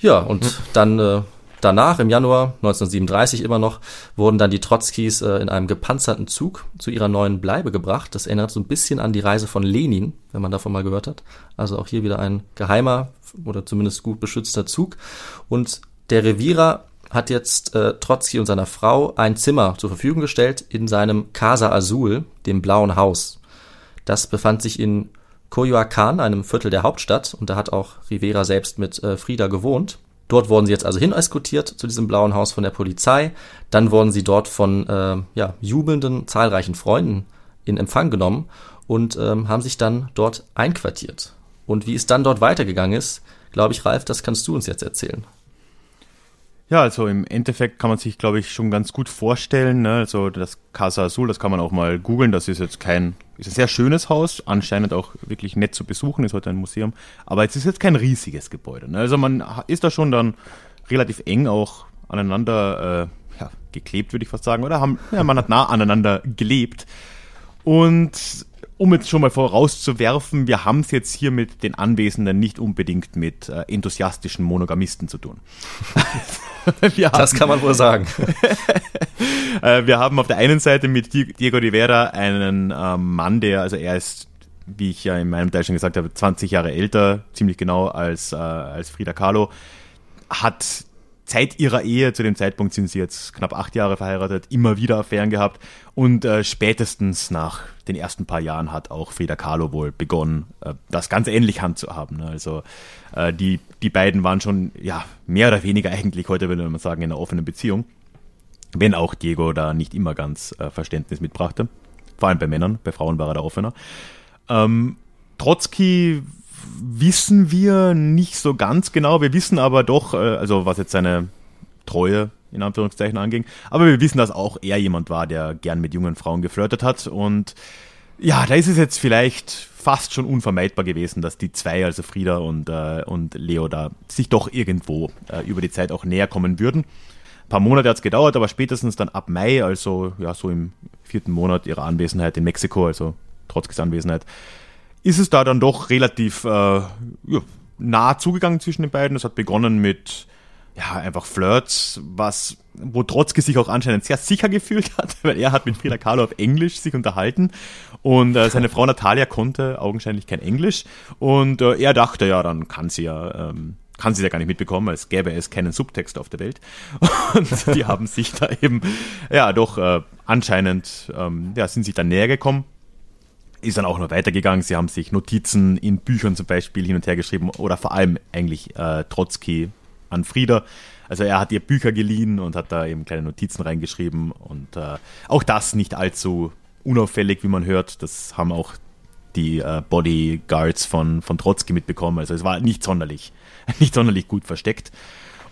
ja, und dann äh, danach, im Januar 1937 immer noch, wurden dann die Trotzkis äh, in einem gepanzerten Zug zu ihrer neuen Bleibe gebracht. Das erinnert so ein bisschen an die Reise von Lenin, wenn man davon mal gehört hat. Also auch hier wieder ein geheimer oder zumindest gut beschützter Zug. Und der Revierer hat jetzt äh, Trotzki und seiner Frau ein Zimmer zur Verfügung gestellt in seinem Casa Azul, dem blauen Haus. Das befand sich in Coyoacán, einem Viertel der Hauptstadt, und da hat auch Rivera selbst mit äh, Frida gewohnt. Dort wurden sie jetzt also hineskortiert zu diesem blauen Haus von der Polizei. Dann wurden sie dort von äh, ja, jubelnden, zahlreichen Freunden in Empfang genommen und ähm, haben sich dann dort einquartiert. Und wie es dann dort weitergegangen ist, glaube ich, Ralf, das kannst du uns jetzt erzählen. Ja, also im Endeffekt kann man sich, glaube ich, schon ganz gut vorstellen. Ne? Also das Casa Azul, das kann man auch mal googeln. Das ist jetzt kein, ist ein sehr schönes Haus, anscheinend auch wirklich nett zu besuchen, ist heute ein Museum. Aber es ist jetzt kein riesiges Gebäude. Ne? Also man ist da schon dann relativ eng auch aneinander äh, ja, geklebt, würde ich fast sagen. Oder haben, ja, man hat nah aneinander gelebt. Und um jetzt schon mal vorauszuwerfen, wir haben es jetzt hier mit den Anwesenden nicht unbedingt mit äh, enthusiastischen Monogamisten zu tun. haben, das kann man wohl sagen. äh, wir haben auf der einen Seite mit Diego Rivera einen äh, Mann, der, also er ist, wie ich ja in meinem Teil schon gesagt habe, 20 Jahre älter, ziemlich genau als, äh, als Frida Kahlo, hat seit ihrer Ehe, zu dem Zeitpunkt sind sie jetzt knapp acht Jahre verheiratet, immer wieder Affären gehabt und äh, spätestens nach den ersten paar Jahren hat auch Frida Kahlo wohl begonnen, äh, das ganz ähnlich handzuhaben. Ne? Also äh, die, die beiden waren schon ja mehr oder weniger eigentlich heute würde man sagen in einer offenen Beziehung, wenn auch Diego da nicht immer ganz äh, Verständnis mitbrachte, vor allem bei Männern, bei Frauen war er da offener. Ähm, Trotzki wissen wir nicht so ganz genau. Wir wissen aber doch, äh, also was jetzt seine Treue in Anführungszeichen anging, aber wir wissen, dass auch er jemand war, der gern mit jungen Frauen geflirtet hat. Und ja, da ist es jetzt vielleicht fast schon unvermeidbar gewesen, dass die zwei, also Frieda und, äh, und Leo, da sich doch irgendwo äh, über die Zeit auch näher kommen würden. Ein paar Monate hat es gedauert, aber spätestens dann ab Mai, also ja, so im vierten Monat ihrer Anwesenheit in Mexiko, also trotz Anwesenheit, ist es da dann doch relativ äh, ja, nah zugegangen zwischen den beiden. Es hat begonnen mit ja, einfach Flirts, was, wo Trotzki sich auch anscheinend sehr sicher gefühlt hat, weil er hat mit Frida Kahlo auf Englisch sich unterhalten und äh, seine Frau Natalia konnte augenscheinlich kein Englisch und äh, er dachte, ja, dann kann sie ja, ähm, kann sie ja gar nicht mitbekommen, als gäbe es keinen Subtext auf der Welt. Und die haben sich da eben, ja, doch äh, anscheinend, ähm, ja, sind sich dann näher gekommen ist dann auch noch weitergegangen. Sie haben sich Notizen in Büchern zum Beispiel hin und her geschrieben oder vor allem eigentlich äh, Trotzki an Frieda. Also er hat ihr Bücher geliehen und hat da eben kleine Notizen reingeschrieben und äh, auch das nicht allzu unauffällig, wie man hört. Das haben auch die äh, Bodyguards von, von Trotzki mitbekommen. Also es war nicht sonderlich, nicht sonderlich gut versteckt.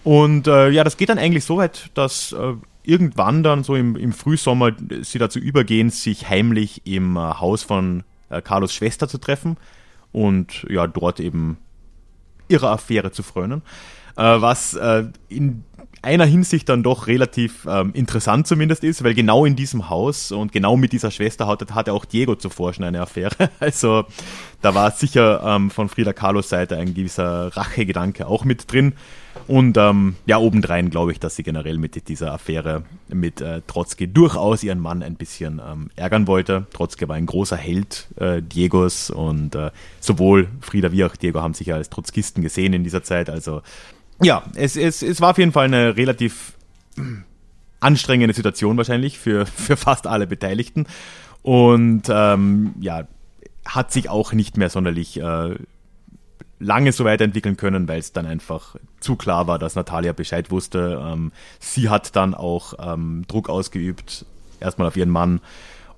Und äh, ja, das geht dann eigentlich so weit, dass äh, irgendwann dann so im, im Frühsommer sie dazu übergehen, sich heimlich im äh, Haus von äh, Carlos Schwester zu treffen und ja, dort eben ihrer Affäre zu frönen. Äh, was in einer Hinsicht dann doch relativ ähm, interessant zumindest ist, weil genau in diesem Haus und genau mit dieser Schwester hatte, hatte auch Diego zuvor schon eine Affäre. Also da war sicher ähm, von Frida Kahlos Seite ein gewisser Rachegedanke auch mit drin. Und ähm, ja, obendrein glaube ich, dass sie generell mit dieser Affäre mit äh, Trotzki durchaus ihren Mann ein bisschen ähm, ärgern wollte. Trotzki war ein großer Held äh, Diegos und äh, sowohl Frieda wie auch Diego haben sich ja als Trotzkisten gesehen in dieser Zeit. Also ja, es, es, es war auf jeden Fall eine relativ anstrengende Situation wahrscheinlich für, für fast alle Beteiligten. Und ähm, ja, hat sich auch nicht mehr sonderlich äh, lange so weiterentwickeln können, weil es dann einfach zu klar war, dass Natalia Bescheid wusste. Ähm, sie hat dann auch ähm, Druck ausgeübt, erstmal auf ihren Mann.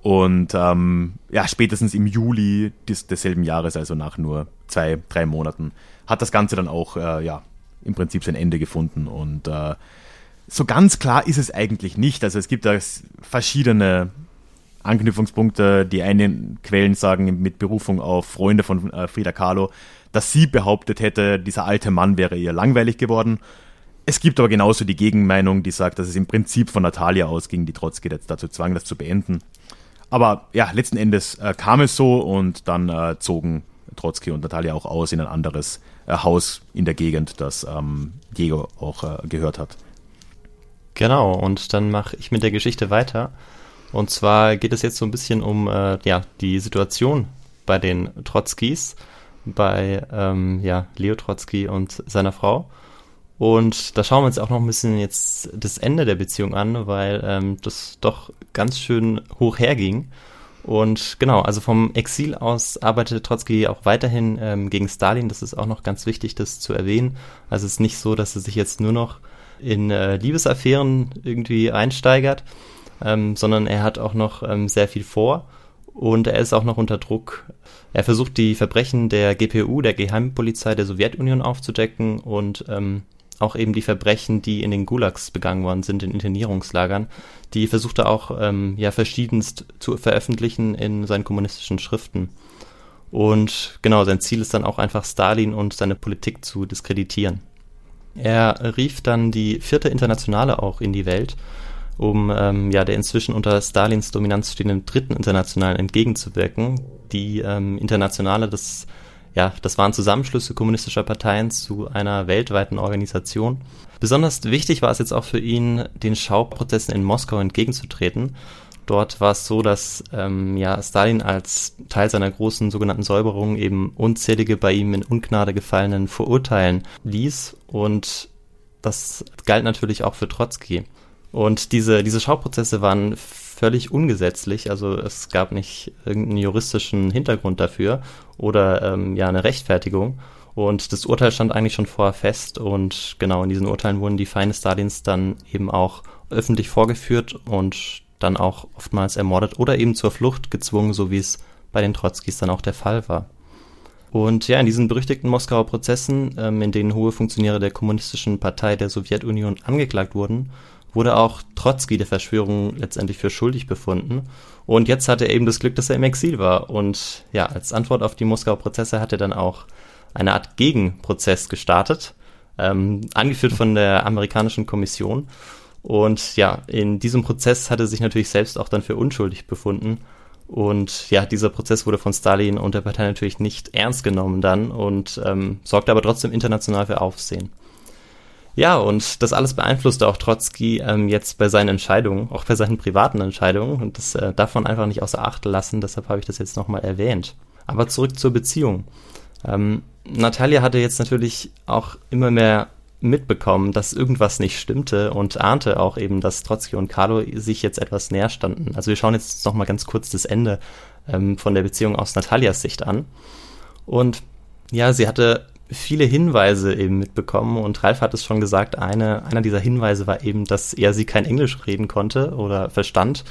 Und ähm, ja, spätestens im Juli des, desselben Jahres, also nach nur zwei, drei Monaten, hat das Ganze dann auch äh, ja, im Prinzip sein Ende gefunden. Und äh, so ganz klar ist es eigentlich nicht. Also es gibt da verschiedene Anknüpfungspunkte. Die einen Quellen sagen mit Berufung auf Freunde von äh, Frida Kahlo, dass sie behauptet hätte, dieser alte Mann wäre ihr langweilig geworden. Es gibt aber genauso die Gegenmeinung, die sagt, dass es im Prinzip von Natalia ausging, die Trotzki dazu zwang, das zu beenden. Aber ja, letzten Endes äh, kam es so und dann äh, zogen Trotzki und Natalia auch aus in ein anderes Haus in der Gegend, das ähm, Diego auch äh, gehört hat. Genau, und dann mache ich mit der Geschichte weiter. Und zwar geht es jetzt so ein bisschen um äh, ja, die Situation bei den Trotzkis, bei ähm, ja, Leo Trotzki und seiner Frau. Und da schauen wir uns auch noch ein bisschen jetzt das Ende der Beziehung an, weil ähm, das doch ganz schön hoch herging. Und genau, also vom Exil aus arbeitete Trotzki auch weiterhin ähm, gegen Stalin. Das ist auch noch ganz wichtig, das zu erwähnen. Also es ist nicht so, dass er sich jetzt nur noch in äh, Liebesaffären irgendwie einsteigert, ähm, sondern er hat auch noch ähm, sehr viel vor und er ist auch noch unter Druck. Er versucht die Verbrechen der GPU, der Geheimpolizei der Sowjetunion aufzudecken und ähm, auch eben die Verbrechen, die in den Gulags begangen worden sind, in Internierungslagern, die versucht er auch ähm, ja verschiedenst zu veröffentlichen in seinen kommunistischen Schriften. Und genau, sein Ziel ist dann auch einfach Stalin und seine Politik zu diskreditieren. Er rief dann die vierte Internationale auch in die Welt, um ähm, ja der inzwischen unter Stalins Dominanz stehenden dritten Internationalen entgegenzuwirken. Die ähm, Internationale, das ja, das waren Zusammenschlüsse kommunistischer Parteien zu einer weltweiten Organisation. Besonders wichtig war es jetzt auch für ihn, den Schauprozessen in Moskau entgegenzutreten. Dort war es so, dass ähm, ja, Stalin als Teil seiner großen sogenannten Säuberung eben unzählige bei ihm in Ungnade gefallenen verurteilen ließ und das galt natürlich auch für Trotzki. Und diese, diese Schauprozesse waren völlig ungesetzlich, also es gab nicht irgendeinen juristischen Hintergrund dafür oder ähm, ja eine Rechtfertigung. Und das Urteil stand eigentlich schon vorher fest und genau in diesen Urteilen wurden die Feinde Stalins dann eben auch öffentlich vorgeführt und dann auch oftmals ermordet oder eben zur Flucht gezwungen, so wie es bei den Trotzkis dann auch der Fall war. Und ja, in diesen berüchtigten Moskauer Prozessen, ähm, in denen hohe Funktionäre der Kommunistischen Partei der Sowjetunion angeklagt wurden, wurde auch Trotzki der Verschwörung letztendlich für schuldig befunden. Und jetzt hatte er eben das Glück, dass er im Exil war. Und ja, als Antwort auf die Moskauer Prozesse hat er dann auch eine Art Gegenprozess gestartet, ähm, angeführt von der amerikanischen Kommission. Und ja, in diesem Prozess hat er sich natürlich selbst auch dann für unschuldig befunden. Und ja, dieser Prozess wurde von Stalin und der Partei natürlich nicht ernst genommen dann und ähm, sorgte aber trotzdem international für Aufsehen. Ja, und das alles beeinflusste auch Trotzki ähm, jetzt bei seinen Entscheidungen, auch bei seinen privaten Entscheidungen. Und das äh, man einfach nicht außer Acht lassen, deshalb habe ich das jetzt nochmal erwähnt. Aber zurück zur Beziehung. Ähm, Natalia hatte jetzt natürlich auch immer mehr mitbekommen, dass irgendwas nicht stimmte und ahnte auch eben, dass Trotzki und Carlo sich jetzt etwas näher standen. Also wir schauen jetzt nochmal ganz kurz das Ende ähm, von der Beziehung aus Natalias Sicht an. Und ja, sie hatte viele Hinweise eben mitbekommen. Und Ralf hat es schon gesagt, eine, einer dieser Hinweise war eben, dass er sie kein Englisch reden konnte oder verstand.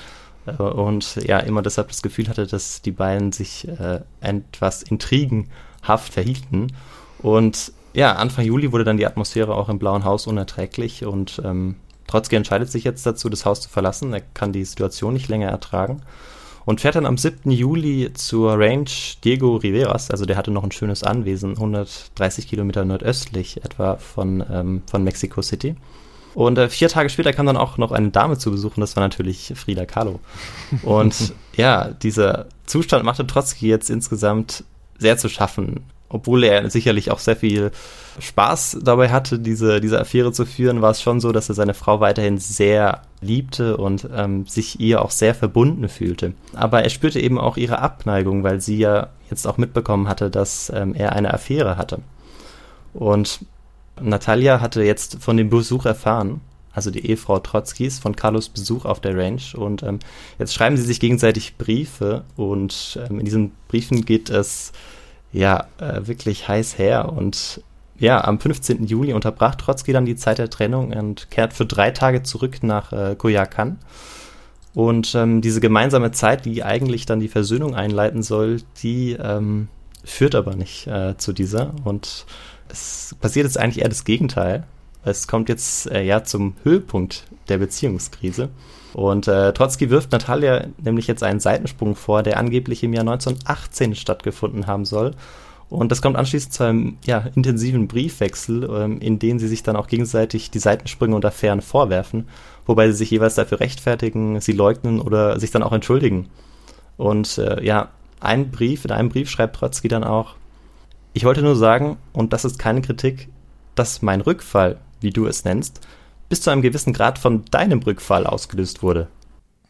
Äh, und ja immer deshalb das Gefühl hatte, dass die beiden sich äh, etwas intrigenhaft verhielten. Und ja, Anfang Juli wurde dann die Atmosphäre auch im Blauen Haus unerträglich. Und ähm, Trotzki entscheidet sich jetzt dazu, das Haus zu verlassen. Er kann die Situation nicht länger ertragen und fährt dann am 7. Juli zur Range Diego Riveras. Also der hatte noch ein schönes Anwesen, 130 Kilometer nordöstlich etwa von, ähm, von Mexico City. Und äh, vier Tage später kam dann auch noch eine Dame zu besuchen, das war natürlich Frida Kahlo. Und ja, dieser Zustand machte Trotzki jetzt insgesamt sehr zu schaffen obwohl er sicherlich auch sehr viel Spaß dabei hatte, diese, diese Affäre zu führen, war es schon so, dass er seine Frau weiterhin sehr liebte und ähm, sich ihr auch sehr verbunden fühlte. Aber er spürte eben auch ihre Abneigung, weil sie ja jetzt auch mitbekommen hatte, dass ähm, er eine Affäre hatte. Und Natalia hatte jetzt von dem Besuch erfahren, also die Ehefrau Trotzkis, von Carlos Besuch auf der Range. Und ähm, jetzt schreiben sie sich gegenseitig Briefe und ähm, in diesen Briefen geht es ja, äh, wirklich heiß her. Und ja, am 15. Juli unterbrach Trotzki dann die Zeit der Trennung und kehrt für drei Tage zurück nach äh, Koyakan. Und ähm, diese gemeinsame Zeit, die eigentlich dann die Versöhnung einleiten soll, die ähm, führt aber nicht äh, zu dieser. Und es passiert jetzt eigentlich eher das Gegenteil. Es kommt jetzt äh, ja zum Höhepunkt der Beziehungskrise. Und äh, Trotzki wirft Natalia nämlich jetzt einen Seitensprung vor, der angeblich im Jahr 1918 stattgefunden haben soll. Und das kommt anschließend zu einem ja, intensiven Briefwechsel, ähm, in dem sie sich dann auch gegenseitig die Seitensprünge und Affären vorwerfen, wobei sie sich jeweils dafür rechtfertigen, sie leugnen oder sich dann auch entschuldigen. Und äh, ja, ein Brief, in einem Brief schreibt Trotzki dann auch, ich wollte nur sagen, und das ist keine Kritik, dass mein Rückfall, wie du es nennst, bis zu einem gewissen Grad von deinem Rückfall ausgelöst wurde.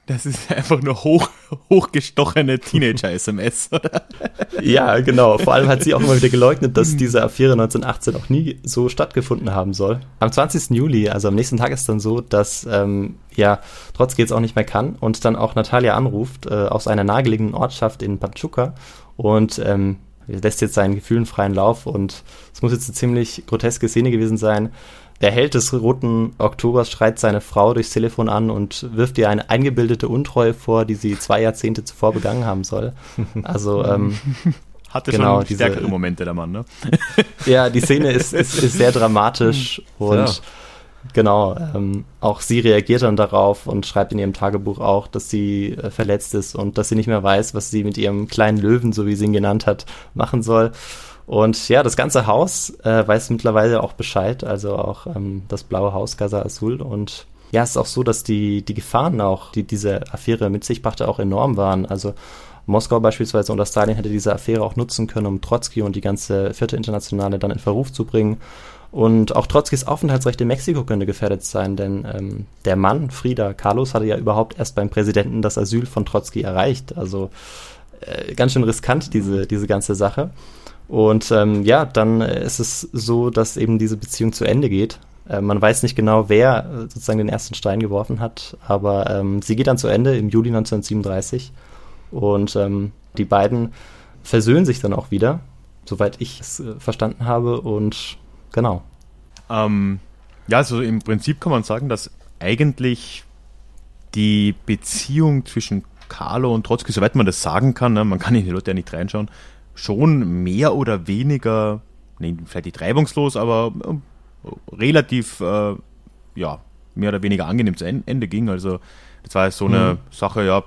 Das ist einfach nur hoch, hochgestochene Teenager-SMS, oder? Ja, genau. Vor allem hat sie auch immer wieder geleugnet, dass diese Affäre 1918 auch nie so stattgefunden haben soll. Am 20. Juli, also am nächsten Tag ist dann so, dass ähm, ja Trotzki jetzt auch nicht mehr kann und dann auch Natalia anruft äh, aus einer nahegelegenen Ortschaft in Pachuca und ähm, lässt jetzt seinen Gefühlen freien Lauf und es muss jetzt eine ziemlich groteske Szene gewesen sein. Der Held des Roten Oktobers schreit seine Frau durchs Telefon an und wirft ihr eine eingebildete Untreue vor, die sie zwei Jahrzehnte zuvor begangen haben soll. Also ähm, hatte genau, schon stärkere diese, Momente der Mann, ne? ja, die Szene ist, ist, ist sehr dramatisch und ja. genau, ähm, auch sie reagiert dann darauf und schreibt in ihrem Tagebuch auch, dass sie äh, verletzt ist und dass sie nicht mehr weiß, was sie mit ihrem kleinen Löwen, so wie sie ihn genannt hat, machen soll. Und ja, das ganze Haus äh, weiß mittlerweile auch Bescheid, also auch ähm, das blaue Haus Casa Azul. Und ja, es ist auch so, dass die, die Gefahren auch, die diese Affäre mit sich brachte, auch enorm waren. Also Moskau beispielsweise unter Stalin hätte diese Affäre auch nutzen können, um Trotzki und die ganze vierte Internationale dann in Verruf zu bringen. Und auch Trotzkis Aufenthaltsrecht in Mexiko könnte gefährdet sein, denn ähm, der Mann, Frida Carlos, hatte ja überhaupt erst beim Präsidenten das Asyl von Trotzki erreicht. Also äh, ganz schön riskant, diese, diese ganze Sache. Und ähm, ja, dann ist es so, dass eben diese Beziehung zu Ende geht. Äh, man weiß nicht genau, wer äh, sozusagen den ersten Stein geworfen hat, aber ähm, sie geht dann zu Ende im Juli 1937 und ähm, die beiden versöhnen sich dann auch wieder, soweit ich es äh, verstanden habe und genau. Ähm, ja, also im Prinzip kann man sagen, dass eigentlich die Beziehung zwischen Carlo und Trotzki, soweit man das sagen kann, ne, man kann in die Leute ja nicht reinschauen, schon mehr oder weniger, nee, vielleicht nicht reibungslos, aber äh, relativ, äh, ja, mehr oder weniger angenehm zu Ende ging. Also das war so eine mhm. Sache, ja,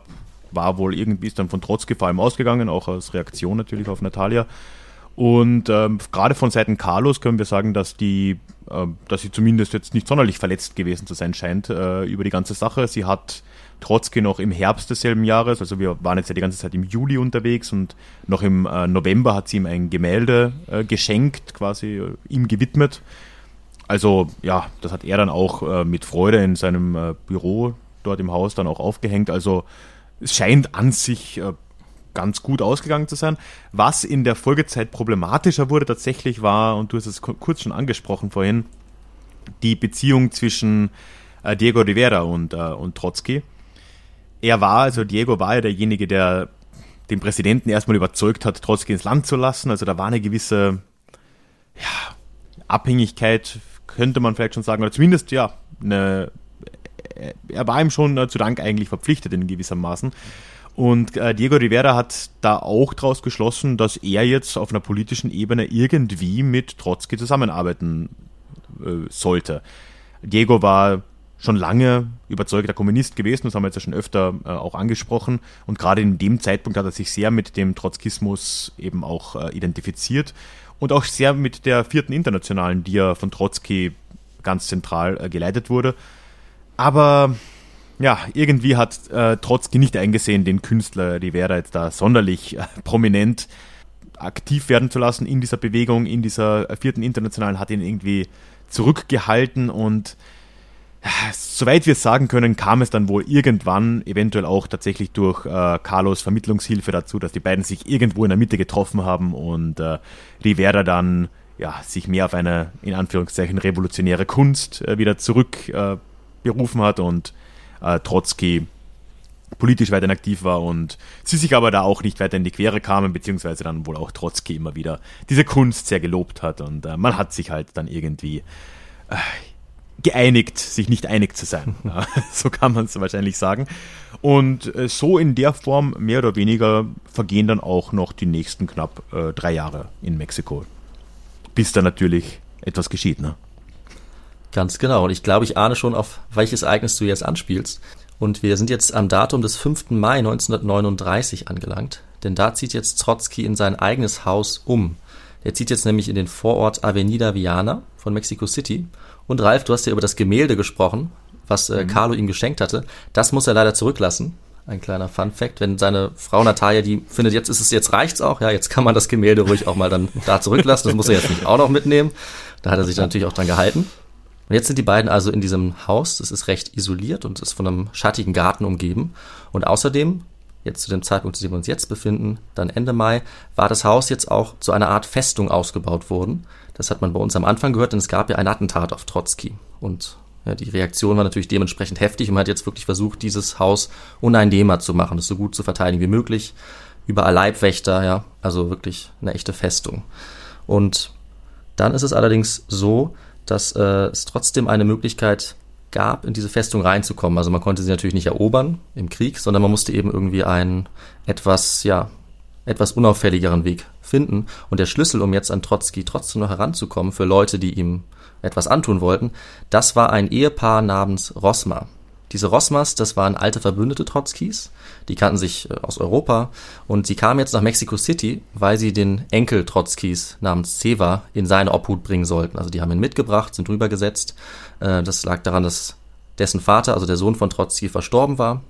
war wohl irgendwie ist dann von Trotzki vor allem ausgegangen, auch als Reaktion natürlich auf Natalia. Und ähm, gerade von Seiten Carlos können wir sagen, dass die, äh, dass sie zumindest jetzt nicht sonderlich verletzt gewesen zu sein scheint äh, über die ganze Sache. Sie hat Trotzki noch im Herbst desselben Jahres, also wir waren jetzt ja die ganze Zeit im Juli unterwegs und noch im äh, November hat sie ihm ein Gemälde äh, geschenkt, quasi äh, ihm gewidmet. Also ja, das hat er dann auch äh, mit Freude in seinem äh, Büro dort im Haus dann auch aufgehängt. Also es scheint an sich äh, ganz gut ausgegangen zu sein. Was in der Folgezeit problematischer wurde tatsächlich war, und du hast es kurz schon angesprochen vorhin, die Beziehung zwischen Diego Rivera und, und Trotzki. Er war, also Diego war ja derjenige, der den Präsidenten erstmal überzeugt hat, Trotzki ins Land zu lassen. Also da war eine gewisse ja, Abhängigkeit, könnte man vielleicht schon sagen, oder zumindest ja, eine, er war ihm schon äh, zu Dank eigentlich verpflichtet in gewissermaßen. Und äh, Diego Rivera hat da auch daraus geschlossen, dass er jetzt auf einer politischen Ebene irgendwie mit Trotzki zusammenarbeiten äh, sollte. Diego war schon lange überzeugter Kommunist gewesen, das haben wir jetzt ja schon öfter äh, auch angesprochen. Und gerade in dem Zeitpunkt hat er sich sehr mit dem Trotzkismus eben auch äh, identifiziert und auch sehr mit der vierten Internationalen, die ja von Trotzki ganz zentral äh, geleitet wurde. Aber ja, irgendwie hat äh, Trotzki nicht eingesehen, den Künstler Rivera jetzt da sonderlich äh, prominent aktiv werden zu lassen in dieser Bewegung, in dieser vierten Internationalen, hat ihn irgendwie zurückgehalten und äh, soweit wir es sagen können, kam es dann wohl irgendwann, eventuell auch tatsächlich durch äh, Carlos Vermittlungshilfe dazu, dass die beiden sich irgendwo in der Mitte getroffen haben und äh, Rivera dann ja, sich mehr auf eine, in Anführungszeichen, revolutionäre Kunst äh, wieder zurückberufen äh, hat und äh, Trotzki politisch weiterhin aktiv war und sie sich aber da auch nicht weiter in die Quere kamen, beziehungsweise dann wohl auch Trotzki immer wieder diese Kunst sehr gelobt hat und äh, man hat sich halt dann irgendwie äh, geeinigt, sich nicht einig zu sein. so kann man es wahrscheinlich sagen. Und äh, so in der Form mehr oder weniger vergehen dann auch noch die nächsten knapp äh, drei Jahre in Mexiko. Bis da natürlich etwas geschieht, ne? Ganz genau. Und ich glaube, ich ahne schon, auf welches Ereignis du jetzt anspielst. Und wir sind jetzt am Datum des 5. Mai 1939 angelangt. Denn da zieht jetzt Trotzki in sein eigenes Haus um. Er zieht jetzt nämlich in den Vorort Avenida Viana von Mexico City. Und Ralf, du hast ja über das Gemälde gesprochen, was äh, mhm. Carlo ihm geschenkt hatte. Das muss er leider zurücklassen. Ein kleiner Fun Fact, wenn seine Frau Natalia, die findet, jetzt ist es, jetzt reicht's auch, ja, jetzt kann man das Gemälde ruhig auch mal dann da zurücklassen. Das muss er jetzt nicht auch noch mitnehmen. Da hat er sich natürlich auch dran gehalten. Und jetzt sind die beiden also in diesem Haus, das ist recht isoliert und ist von einem schattigen Garten umgeben. Und außerdem, jetzt zu dem Zeitpunkt, zu dem wir uns jetzt befinden, dann Ende Mai, war das Haus jetzt auch zu einer Art Festung ausgebaut worden. Das hat man bei uns am Anfang gehört, denn es gab ja ein Attentat auf Trotzki. Und ja, die Reaktion war natürlich dementsprechend heftig und man hat jetzt wirklich versucht, dieses Haus uneinnehmbar zu machen, es so gut zu verteidigen wie möglich. Überall Leibwächter, ja, also wirklich eine echte Festung. Und dann ist es allerdings so, dass äh, es trotzdem eine Möglichkeit gab, in diese Festung reinzukommen. Also man konnte sie natürlich nicht erobern im Krieg, sondern man musste eben irgendwie einen etwas, ja, etwas unauffälligeren Weg finden. Und der Schlüssel, um jetzt an Trotzki trotzdem noch heranzukommen, für Leute, die ihm etwas antun wollten, das war ein Ehepaar namens Rosma. Diese Rosmas, das waren alte Verbündete Trotzkis, die kannten sich äh, aus Europa und sie kamen jetzt nach Mexico City, weil sie den Enkel Trotzkis namens Ceva in seine Obhut bringen sollten. Also die haben ihn mitgebracht, sind rübergesetzt. Äh, das lag daran, dass dessen Vater, also der Sohn von Trotzki, verstorben war.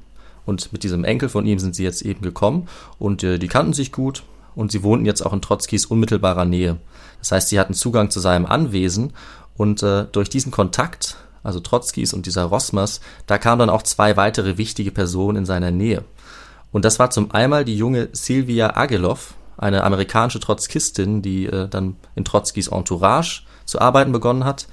Und mit diesem Enkel von ihm sind sie jetzt eben gekommen und äh, die kannten sich gut und sie wohnten jetzt auch in Trotzkis unmittelbarer Nähe. Das heißt, sie hatten Zugang zu seinem Anwesen und durch diesen Kontakt also Trotzkis und dieser Rosmers, da kamen dann auch zwei weitere wichtige Personen in seiner Nähe. Und das war zum einmal die junge Silvia Agelov, eine amerikanische Trotzkistin, die äh, dann in Trotzkis Entourage zu arbeiten begonnen hat.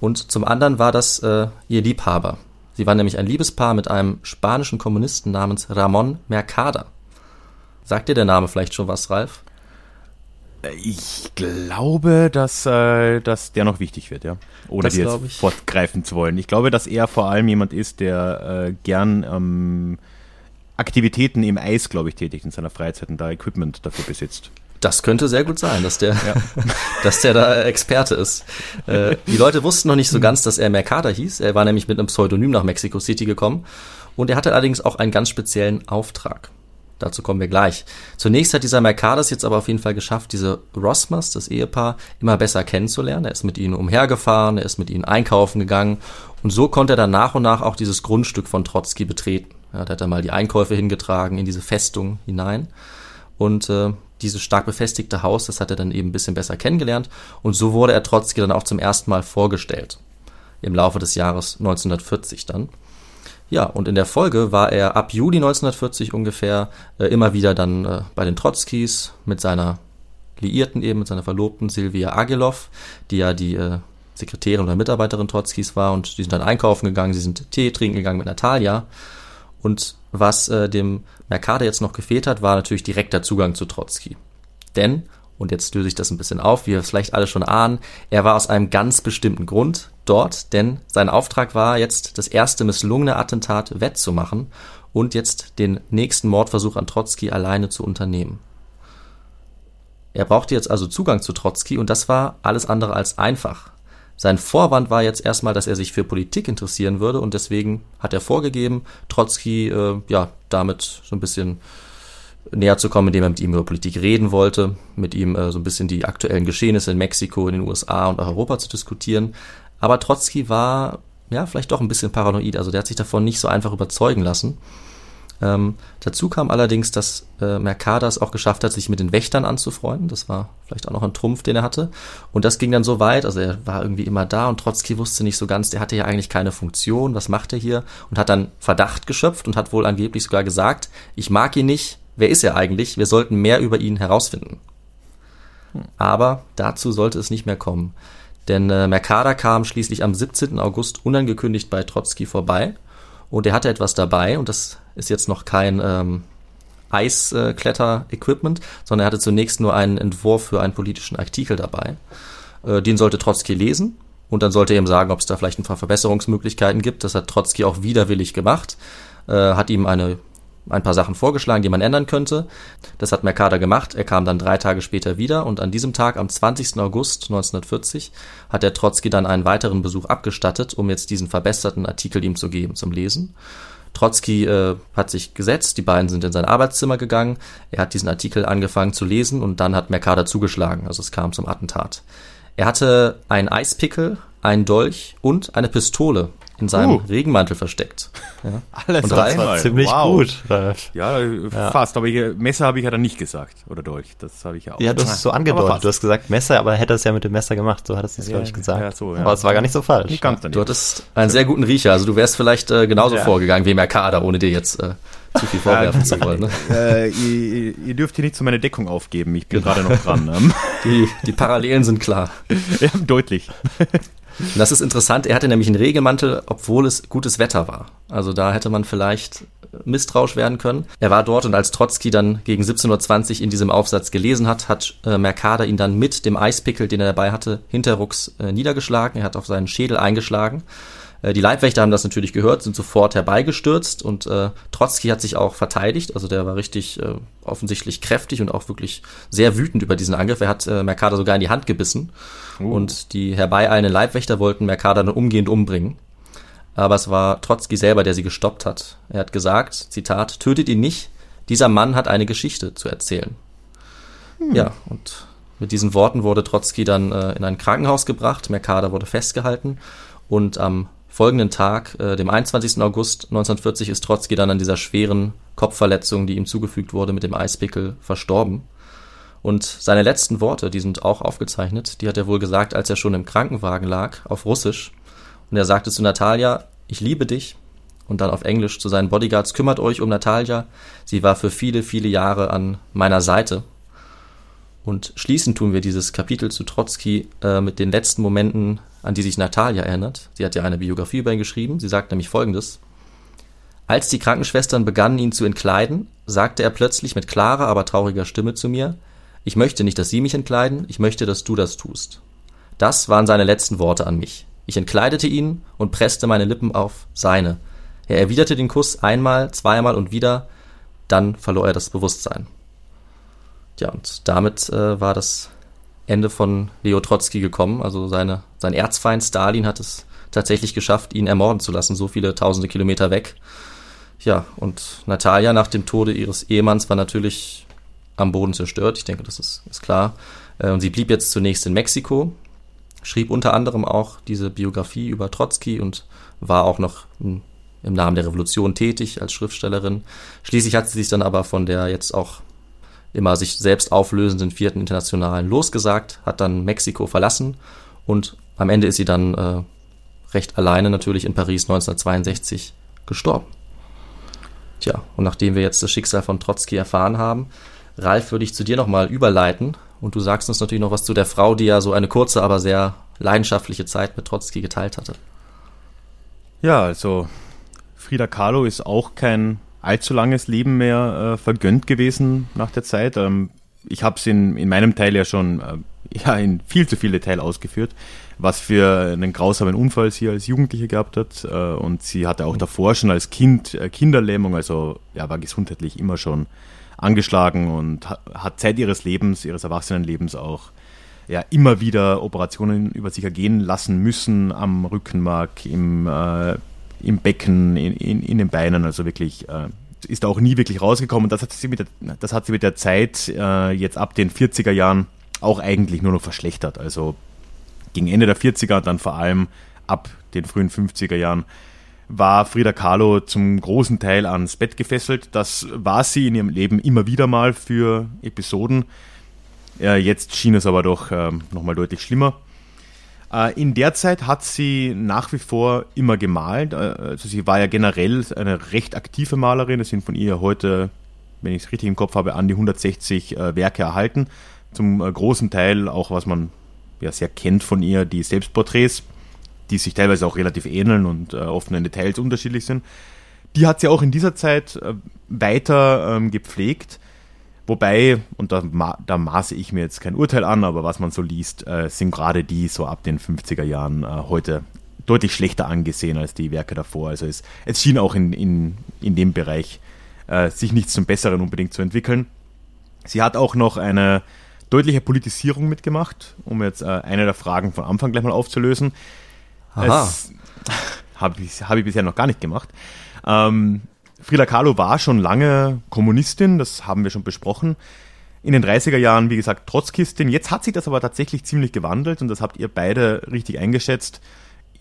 Und zum anderen war das äh, ihr Liebhaber. Sie war nämlich ein Liebespaar mit einem spanischen Kommunisten namens Ramon Mercader. Sagt dir der Name vielleicht schon was, Ralf? Ich glaube, dass, äh, dass der noch wichtig wird, ja. Ohne dir jetzt ich. fortgreifen zu wollen. Ich glaube, dass er vor allem jemand ist, der äh, gern ähm, Aktivitäten im Eis, glaube ich, tätigt in seiner Freizeit und da Equipment dafür besitzt. Das könnte sehr gut sein, dass der, ja. dass der da Experte ist. Äh, die Leute wussten noch nicht so ganz, dass er Mercader hieß. Er war nämlich mit einem Pseudonym nach Mexico City gekommen. Und er hatte allerdings auch einen ganz speziellen Auftrag. Dazu kommen wir gleich. Zunächst hat dieser Mercados jetzt aber auf jeden Fall geschafft, diese Rosmers, das Ehepaar, immer besser kennenzulernen. Er ist mit ihnen umhergefahren, er ist mit ihnen einkaufen gegangen und so konnte er dann nach und nach auch dieses Grundstück von Trotzki betreten. Ja, da hat er mal die Einkäufe hingetragen in diese Festung hinein. Und äh, dieses stark befestigte Haus, das hat er dann eben ein bisschen besser kennengelernt und so wurde er Trotzki dann auch zum ersten Mal vorgestellt. Im Laufe des Jahres 1940 dann. Ja, und in der Folge war er ab Juli 1940 ungefähr äh, immer wieder dann äh, bei den Trotzkis mit seiner Liierten eben, mit seiner Verlobten Silvia Agilov, die ja die äh, Sekretärin oder Mitarbeiterin Trotzkis war und die sind dann einkaufen gegangen, sie sind Tee trinken gegangen mit Natalia. Und was äh, dem Mercader jetzt noch gefehlt hat, war natürlich direkter Zugang zu Trotzki. Denn, und jetzt löse ich das ein bisschen auf, wie wir vielleicht alle schon ahnen, er war aus einem ganz bestimmten Grund dort, denn sein Auftrag war jetzt, das erste misslungene Attentat wettzumachen und jetzt den nächsten Mordversuch an Trotzki alleine zu unternehmen. Er brauchte jetzt also Zugang zu Trotzki und das war alles andere als einfach. Sein Vorwand war jetzt erstmal, dass er sich für Politik interessieren würde und deswegen hat er vorgegeben, Trotzki äh, ja damit so ein bisschen näher zu kommen, indem er mit ihm über Politik reden wollte, mit ihm äh, so ein bisschen die aktuellen Geschehnisse in Mexiko, in den USA und Europa zu diskutieren. Aber Trotzki war ja vielleicht doch ein bisschen paranoid, also der hat sich davon nicht so einfach überzeugen lassen. Ähm, dazu kam allerdings, dass äh, Mercadas auch geschafft hat, sich mit den Wächtern anzufreunden. Das war vielleicht auch noch ein Trumpf, den er hatte. Und das ging dann so weit, also er war irgendwie immer da und Trotzki wusste nicht so ganz, der hatte ja eigentlich keine Funktion, was macht er hier? Und hat dann Verdacht geschöpft und hat wohl angeblich sogar gesagt, ich mag ihn nicht, wer ist er eigentlich? Wir sollten mehr über ihn herausfinden. Aber dazu sollte es nicht mehr kommen. Denn äh, Mercader kam schließlich am 17. August unangekündigt bei Trotzki vorbei und er hatte etwas dabei und das ist jetzt noch kein ähm, Eiskletter-Equipment, sondern er hatte zunächst nur einen Entwurf für einen politischen Artikel dabei. Äh, den sollte Trotzki lesen und dann sollte er ihm sagen, ob es da vielleicht ein paar Verbesserungsmöglichkeiten gibt. Das hat Trotzki auch widerwillig gemacht, äh, hat ihm eine ein paar Sachen vorgeschlagen, die man ändern könnte. Das hat Mercader gemacht. Er kam dann drei Tage später wieder und an diesem Tag, am 20. August 1940, hat der Trotzki dann einen weiteren Besuch abgestattet, um jetzt diesen verbesserten Artikel ihm zu geben zum Lesen. Trotzki äh, hat sich gesetzt, die beiden sind in sein Arbeitszimmer gegangen, er hat diesen Artikel angefangen zu lesen und dann hat Mercader zugeschlagen, also es kam zum Attentat. Er hatte einen Eispickel, einen Dolch und eine Pistole in seinem uh. Regenmantel versteckt. Ja. Alles und war ziemlich wow. gut. Ja, ja, fast. Aber ich, Messer habe ich ja dann nicht gesagt. Oder Dolch. Das habe ich ja auch. Ja, du hast es so angedeutet. Du hast gesagt Messer, aber hätte es ja mit dem Messer gemacht. So hattest du es, glaube ich, gesagt. Ja, so, aber es war gar nicht so falsch. Nicht ganz du hattest einen sehr guten Riecher. Also du wärst vielleicht äh, genauso vorgegangen wie Mercader, ohne dir jetzt äh, zu viel vorwerfen zu wollen. Ne? Äh, ihr, ihr, dürft hier nicht so meine Deckung aufgeben. Ich bin gerade noch dran. Ne? Die, die Parallelen sind klar. Ja, deutlich. Und das ist interessant, er hatte nämlich einen Regelmantel, obwohl es gutes Wetter war. Also da hätte man vielleicht misstrauisch werden können. Er war dort und als Trotzki dann gegen 17.20 Uhr in diesem Aufsatz gelesen hat, hat äh, Mercader ihn dann mit dem Eispickel, den er dabei hatte, hinterrucks äh, niedergeschlagen. Er hat auf seinen Schädel eingeschlagen. Äh, die Leibwächter haben das natürlich gehört, sind sofort herbeigestürzt und äh, Trotzki hat sich auch verteidigt. Also der war richtig äh, offensichtlich kräftig und auch wirklich sehr wütend über diesen Angriff. Er hat äh, Mercader sogar in die Hand gebissen uh. und die herbeieilenden Leibwächter wollten Mercader dann umgehend umbringen. Aber es war Trotzki selber, der sie gestoppt hat. Er hat gesagt, Zitat, tötet ihn nicht, dieser Mann hat eine Geschichte zu erzählen. Hm. Ja, und mit diesen Worten wurde Trotzki dann äh, in ein Krankenhaus gebracht, Mercader wurde festgehalten und am folgenden Tag, äh, dem 21. August 1940, ist Trotzki dann an dieser schweren Kopfverletzung, die ihm zugefügt wurde, mit dem Eispickel verstorben. Und seine letzten Worte, die sind auch aufgezeichnet, die hat er wohl gesagt, als er schon im Krankenwagen lag, auf Russisch. Und er sagte zu Natalia, ich liebe dich. Und dann auf Englisch zu seinen Bodyguards, kümmert euch um Natalia. Sie war für viele, viele Jahre an meiner Seite. Und schließen tun wir dieses Kapitel zu Trotzki äh, mit den letzten Momenten an die sich Natalia erinnert. Sie hat ja eine Biografie über ihn geschrieben. Sie sagt nämlich folgendes. Als die Krankenschwestern begannen, ihn zu entkleiden, sagte er plötzlich mit klarer, aber trauriger Stimme zu mir, ich möchte nicht, dass Sie mich entkleiden, ich möchte, dass du das tust. Das waren seine letzten Worte an mich. Ich entkleidete ihn und presste meine Lippen auf seine. Er erwiderte den Kuss einmal, zweimal und wieder, dann verlor er das Bewusstsein. Ja, und damit äh, war das Ende von Leo Trotzki gekommen. Also seine, sein Erzfeind Stalin hat es tatsächlich geschafft, ihn ermorden zu lassen, so viele tausende Kilometer weg. Ja, und Natalia nach dem Tode ihres Ehemanns war natürlich am Boden zerstört. Ich denke, das ist, ist klar. Äh, und sie blieb jetzt zunächst in Mexiko, schrieb unter anderem auch diese Biografie über Trotzki und war auch noch im, im Namen der Revolution tätig als Schriftstellerin. Schließlich hat sie sich dann aber von der jetzt auch immer sich selbst auflösenden vierten Internationalen losgesagt, hat dann Mexiko verlassen und am Ende ist sie dann äh, recht alleine natürlich in Paris 1962 gestorben. Tja, und nachdem wir jetzt das Schicksal von Trotzki erfahren haben, Ralf, würde ich zu dir nochmal überleiten und du sagst uns natürlich noch was zu der Frau, die ja so eine kurze, aber sehr leidenschaftliche Zeit mit Trotzki geteilt hatte. Ja, also Frida Kahlo ist auch kein allzu langes Leben mehr äh, vergönnt gewesen nach der Zeit. Ähm, ich habe es in, in meinem Teil ja schon äh, ja, in viel zu viel Detail ausgeführt, was für einen grausamen Unfall sie als Jugendliche gehabt hat. Äh, und sie hatte auch davor schon als Kind äh, Kinderlähmung, also ja, war gesundheitlich immer schon angeschlagen und hat Zeit ihres Lebens, ihres Erwachsenenlebens auch ja, immer wieder Operationen über sich ergehen lassen müssen am Rückenmark, im, äh, im Becken, in, in, in, den Beinen, also wirklich äh, ist auch nie wirklich rausgekommen. Das hat sie mit der, das hat sie mit der Zeit äh, jetzt ab den 40er Jahren auch eigentlich nur noch verschlechtert. Also gegen Ende der 40er, dann vor allem ab den frühen 50er Jahren, war Frida Kahlo zum großen Teil ans Bett gefesselt. Das war sie in ihrem Leben immer wieder mal für Episoden. Äh, jetzt schien es aber doch äh, nochmal deutlich schlimmer. Äh, in der Zeit hat sie nach wie vor immer gemalt. Äh, also sie war ja generell eine recht aktive Malerin. Es sind von ihr heute, wenn ich es richtig im Kopf habe, an die 160 äh, Werke erhalten. Zum großen Teil auch, was man ja sehr kennt von ihr, die Selbstporträts die sich teilweise auch relativ ähneln und oft in Details unterschiedlich sind. Die hat sie auch in dieser Zeit weiter ähm, gepflegt. Wobei, und da, da, maße ich mir jetzt kein Urteil an, aber was man so liest, äh, sind gerade die so ab den 50er Jahren äh, heute deutlich schlechter angesehen als die Werke davor. Also es, es schien auch in, in, in dem Bereich äh, sich nichts zum Besseren unbedingt zu entwickeln. Sie hat auch noch eine deutliche Politisierung mitgemacht, um jetzt äh, eine der Fragen von Anfang gleich mal aufzulösen. Aha. Habe ich, hab ich bisher noch gar nicht gemacht. Ähm, Frida Kahlo war schon lange Kommunistin, das haben wir schon besprochen. In den 30er Jahren, wie gesagt, Trotzkistin. Jetzt hat sich das aber tatsächlich ziemlich gewandelt und das habt ihr beide richtig eingeschätzt.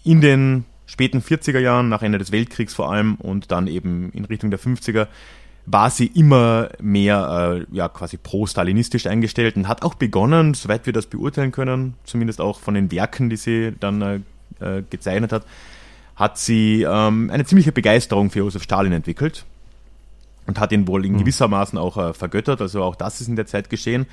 In den späten 40er Jahren, nach Ende des Weltkriegs vor allem und dann eben in Richtung der 50er, war sie immer mehr äh, ja, quasi pro-stalinistisch eingestellt und hat auch begonnen, soweit wir das beurteilen können, zumindest auch von den Werken, die sie dann äh, äh, gezeichnet hat, hat sie ähm, eine ziemliche Begeisterung für Josef Stalin entwickelt und hat ihn wohl in hm. gewissermaßen auch äh, vergöttert. Also auch das ist in der Zeit geschehen.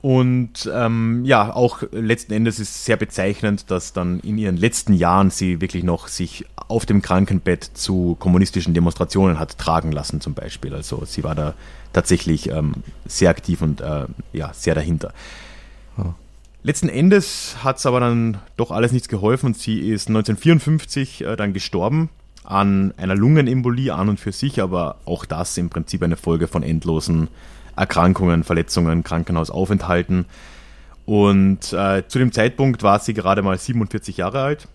Und ähm, ja, auch letzten Endes ist sehr bezeichnend, dass dann in ihren letzten Jahren sie wirklich noch sich auf dem Krankenbett zu kommunistischen Demonstrationen hat tragen lassen, zum Beispiel. Also sie war da tatsächlich ähm, sehr aktiv und äh, ja, sehr dahinter. Letzten Endes hat es aber dann doch alles nichts geholfen und sie ist 1954 äh, dann gestorben an einer Lungenembolie an und für sich, aber auch das im Prinzip eine Folge von endlosen Erkrankungen, Verletzungen, Krankenhausaufenthalten. Und äh, zu dem Zeitpunkt war sie gerade mal 47 Jahre alt,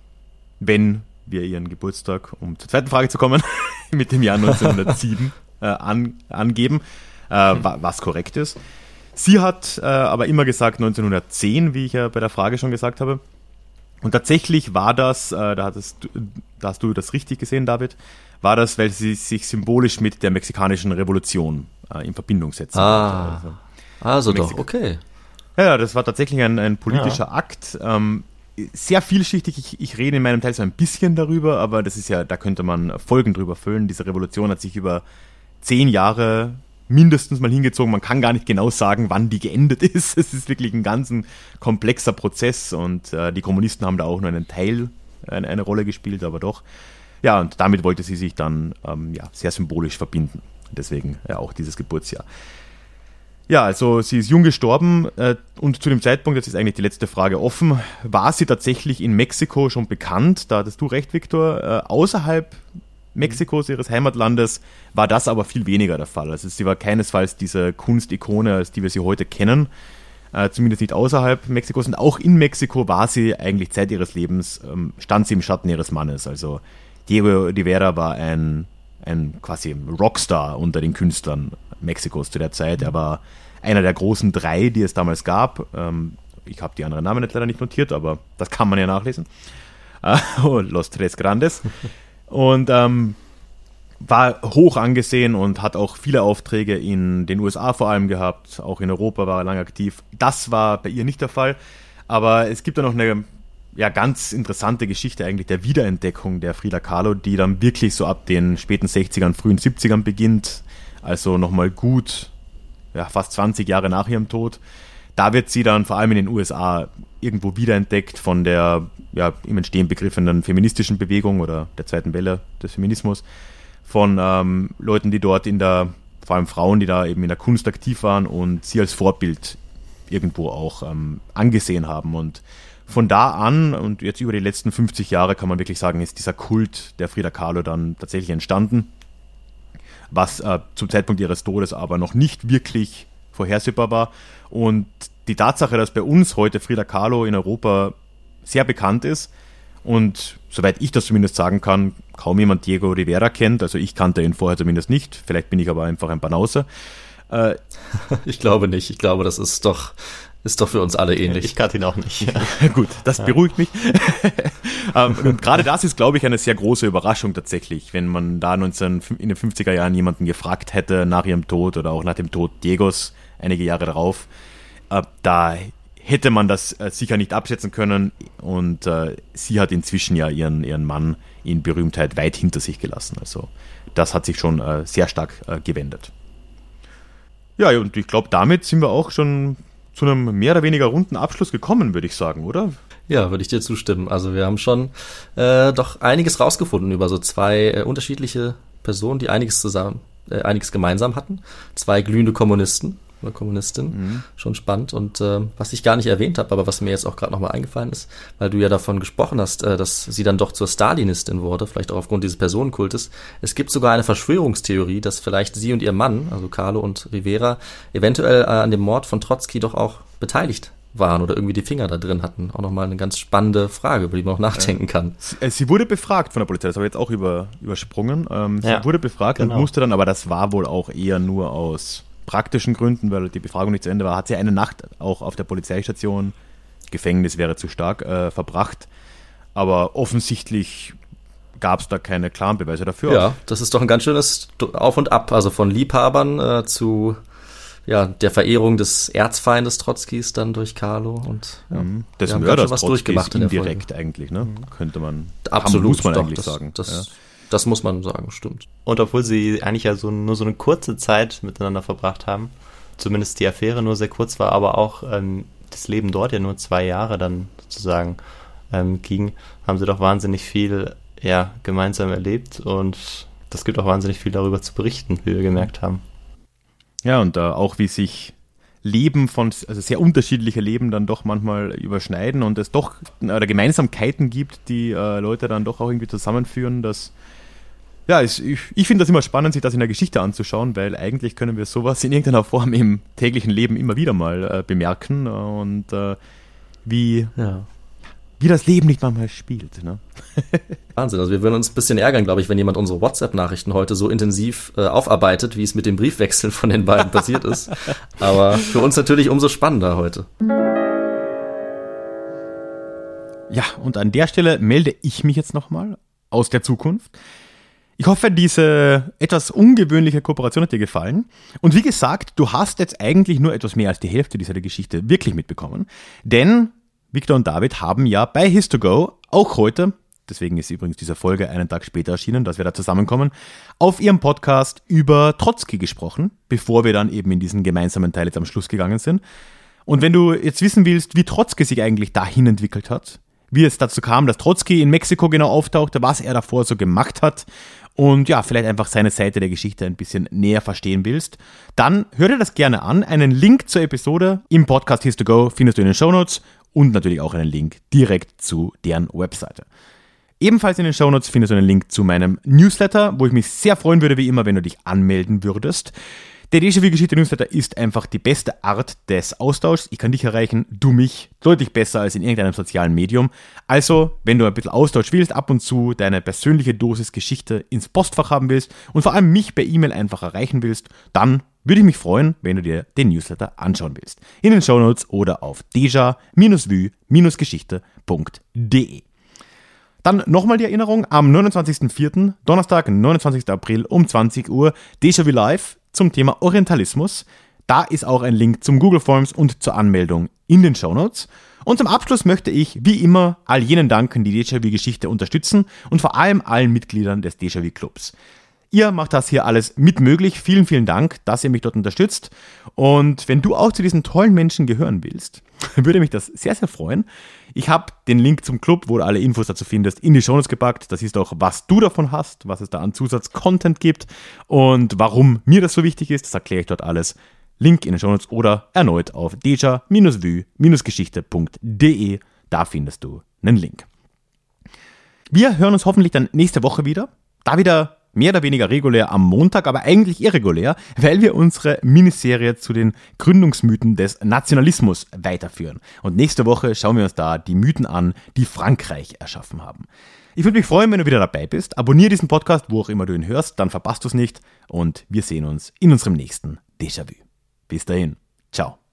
wenn wir ihren Geburtstag, um zur zweiten Frage zu kommen, mit dem Jahr 1907 äh, an, angeben, äh, was korrekt ist. Sie hat äh, aber immer gesagt 1910, wie ich ja bei der Frage schon gesagt habe. Und tatsächlich war das, äh, da, hattest, da hast du das richtig gesehen, David, war das, weil sie sich symbolisch mit der mexikanischen Revolution äh, in Verbindung setzen. Ah, also, also doch, okay. Ja, das war tatsächlich ein, ein politischer ja. Akt. Ähm, sehr vielschichtig. Ich, ich, rede in meinem Teil so ein bisschen darüber, aber das ist ja, da könnte man Folgen drüber füllen. Diese Revolution hat sich über zehn Jahre mindestens mal hingezogen. Man kann gar nicht genau sagen, wann die geendet ist. Es ist wirklich ein ganz komplexer Prozess und äh, die Kommunisten haben da auch nur einen Teil, eine, eine, Rolle gespielt, aber doch. Ja, und damit wollte sie sich dann ähm, ja, sehr symbolisch verbinden. Deswegen ja auch dieses Geburtsjahr. Ja, also sie ist jung gestorben äh, und zu dem Zeitpunkt, jetzt ist eigentlich die letzte Frage offen, war sie tatsächlich in Mexiko schon bekannt? Da hattest du recht, Viktor. Äh, außerhalb Mexikos, ihres Heimatlandes, war das aber viel weniger der Fall. Also sie war keinesfalls diese Kunstikone, als die wir sie heute kennen, äh, zumindest nicht außerhalb Mexikos. Und auch in Mexiko war sie eigentlich Zeit ihres Lebens, ähm, stand sie im Schatten ihres Mannes. Also Diego Rivera war ein, ein quasi Rockstar unter den Künstlern Mexikos zu der Zeit. Er war einer der großen drei, die es damals gab. Ähm, ich habe die anderen Namen jetzt leider nicht notiert, aber das kann man ja nachlesen. Uh, Los Tres Grandes. Und ähm, war hoch angesehen und hat auch viele Aufträge in den USA vor allem gehabt. Auch in Europa war er lange aktiv. Das war bei ihr nicht der Fall. Aber es gibt da noch eine ja, ganz interessante Geschichte eigentlich der Wiederentdeckung der Frida Kahlo, die dann wirklich so ab den späten 60ern, frühen 70ern beginnt. Also nochmal gut, ja, fast 20 Jahre nach ihrem Tod. Da wird sie dann vor allem in den USA irgendwo wiederentdeckt von der ja, im Entstehen begriffenen feministischen Bewegung oder der zweiten Welle des Feminismus von ähm, Leuten, die dort in der, vor allem Frauen, die da eben in der Kunst aktiv waren und sie als Vorbild irgendwo auch ähm, angesehen haben. Und von da an und jetzt über die letzten 50 Jahre kann man wirklich sagen, ist dieser Kult der Frida Kahlo dann tatsächlich entstanden, was äh, zum Zeitpunkt ihres Todes aber noch nicht wirklich vorhersehbar war. Und die Tatsache, dass bei uns heute Frida Kahlo in Europa sehr bekannt ist, und soweit ich das zumindest sagen kann, kaum jemand Diego Rivera kennt. Also ich kannte ihn vorher zumindest nicht. Vielleicht bin ich aber einfach ein Banause. Äh, ich glaube nicht. Ich glaube, das ist doch, ist doch für uns alle ähnlich. Ich kannte ihn auch nicht. Gut, das beruhigt mich. Ähm, und gerade das ist, glaube ich, eine sehr große Überraschung tatsächlich, wenn man da 19, in den 50er Jahren jemanden gefragt hätte nach ihrem Tod oder auch nach dem Tod Diegos einige Jahre darauf. Äh, da hätte man das äh, sicher nicht abschätzen können. Und äh, sie hat inzwischen ja ihren, ihren Mann in Berühmtheit weit hinter sich gelassen. Also das hat sich schon äh, sehr stark äh, gewendet. Ja, und ich glaube, damit sind wir auch schon zu einem mehr oder weniger runden Abschluss gekommen, würde ich sagen, oder? Ja, würde ich dir zustimmen. Also wir haben schon äh, doch einiges rausgefunden über so zwei äh, unterschiedliche Personen, die einiges zusammen, einiges gemeinsam hatten. Zwei glühende Kommunisten oder Kommunistin. Mhm. Schon spannend. Und äh, was ich gar nicht erwähnt habe, aber was mir jetzt auch gerade nochmal eingefallen ist, weil du ja davon gesprochen hast, äh, dass sie dann doch zur Stalinistin wurde, vielleicht auch aufgrund dieses Personenkultes. Es gibt sogar eine Verschwörungstheorie, dass vielleicht sie und ihr Mann, also Carlo und Rivera, eventuell äh, an dem Mord von Trotzki doch auch beteiligt waren oder irgendwie die Finger da drin hatten. Auch nochmal eine ganz spannende Frage, über die man auch nachdenken kann. Äh, sie wurde befragt von der Polizei, das habe ich jetzt auch über, übersprungen. Ähm, sie ja, wurde befragt genau. und musste dann, aber das war wohl auch eher nur aus praktischen Gründen, weil die Befragung nicht zu Ende war, hat sie eine Nacht auch auf der Polizeistation, Gefängnis wäre zu stark, äh, verbracht. Aber offensichtlich gab es da keine klaren Beweise dafür. Ja, das ist doch ein ganz schönes Auf und Ab, also von Liebhabern äh, zu ja, der Verehrung des Erzfeindes Trotzkis dann durch Carlo und ja, mhm. des Mörders was durchgemacht indirekt eigentlich, ne? Mhm. Könnte man absolut muss man doch, eigentlich das, sagen. Das, ja. Das muss man sagen, stimmt. Und obwohl sie eigentlich ja so, nur so eine kurze Zeit miteinander verbracht haben, zumindest die Affäre nur sehr kurz war, aber auch ähm, das Leben dort ja nur zwei Jahre dann sozusagen ähm, ging, haben sie doch wahnsinnig viel ja, gemeinsam erlebt und das gibt auch wahnsinnig viel darüber zu berichten, wie wir gemerkt haben. Ja, und äh, auch wie sich Leben von, also sehr unterschiedliche Leben dann doch manchmal überschneiden und es doch oder Gemeinsamkeiten gibt, die äh, Leute dann doch auch irgendwie zusammenführen, dass ja, ich, ich finde das immer spannend, sich das in der Geschichte anzuschauen, weil eigentlich können wir sowas in irgendeiner Form im täglichen Leben immer wieder mal äh, bemerken und äh, wie, ja. wie das Leben nicht manchmal spielt. Ne? Wahnsinn, also wir würden uns ein bisschen ärgern, glaube ich, wenn jemand unsere WhatsApp-Nachrichten heute so intensiv äh, aufarbeitet, wie es mit dem Briefwechsel von den beiden passiert ist. Aber für uns natürlich umso spannender heute. Ja, und an der Stelle melde ich mich jetzt nochmal aus der Zukunft. Ich hoffe, diese etwas ungewöhnliche Kooperation hat dir gefallen. Und wie gesagt, du hast jetzt eigentlich nur etwas mehr als die Hälfte dieser Geschichte wirklich mitbekommen. Denn Victor und David haben ja bei His2Go auch heute, deswegen ist übrigens diese Folge einen Tag später erschienen, dass wir da zusammenkommen, auf ihrem Podcast über Trotzki gesprochen, bevor wir dann eben in diesen gemeinsamen Teil jetzt am Schluss gegangen sind. Und wenn du jetzt wissen willst, wie Trotzki sich eigentlich dahin entwickelt hat, wie es dazu kam, dass Trotzki in Mexiko genau auftauchte, was er davor so gemacht hat und ja, vielleicht einfach seine Seite der Geschichte ein bisschen näher verstehen willst, dann hör dir das gerne an. Einen Link zur Episode im Podcast His to Go findest du in den Show Notes und natürlich auch einen Link direkt zu deren Webseite. Ebenfalls in den Show Notes findest du einen Link zu meinem Newsletter, wo ich mich sehr freuen würde, wie immer, wenn du dich anmelden würdest. Der Déjà-vu-Geschichte-Newsletter ist einfach die beste Art des Austauschs. Ich kann dich erreichen, du mich, deutlich besser als in irgendeinem sozialen Medium. Also, wenn du ein bisschen Austausch willst, ab und zu deine persönliche Dosis Geschichte ins Postfach haben willst und vor allem mich per E-Mail einfach erreichen willst, dann würde ich mich freuen, wenn du dir den Newsletter anschauen willst. In den Shownotes oder auf deja-vu-geschichte.de. Dann nochmal die Erinnerung, am 29.04., Donnerstag, 29. April um 20 Uhr, Déjà-vu Live zum Thema Orientalismus. Da ist auch ein Link zum Google Forms und zur Anmeldung in den Show Notes. Und zum Abschluss möchte ich, wie immer, all jenen danken, die Déjà-vu-Geschichte unterstützen und vor allem allen Mitgliedern des Déjà-vu-Clubs. Ihr macht das hier alles mit möglich. Vielen, vielen Dank, dass ihr mich dort unterstützt. Und wenn du auch zu diesen tollen Menschen gehören willst, würde mich das sehr, sehr freuen. Ich habe den Link zum Club, wo du alle Infos dazu findest, in die Shownotes gepackt. Das ist auch, was du davon hast, was es da an Zusatzcontent gibt und warum mir das so wichtig ist. Das erkläre ich dort alles. Link in den Shownotes oder erneut auf deja-vue-geschichte.de. Da findest du einen Link. Wir hören uns hoffentlich dann nächste Woche wieder. Da wieder mehr oder weniger regulär am Montag, aber eigentlich irregulär, weil wir unsere Miniserie zu den Gründungsmythen des Nationalismus weiterführen. Und nächste Woche schauen wir uns da die Mythen an, die Frankreich erschaffen haben. Ich würde mich freuen, wenn du wieder dabei bist. Abonniere diesen Podcast, wo auch immer du ihn hörst, dann verpasst du es nicht. Und wir sehen uns in unserem nächsten Déjà-vu. Bis dahin. Ciao.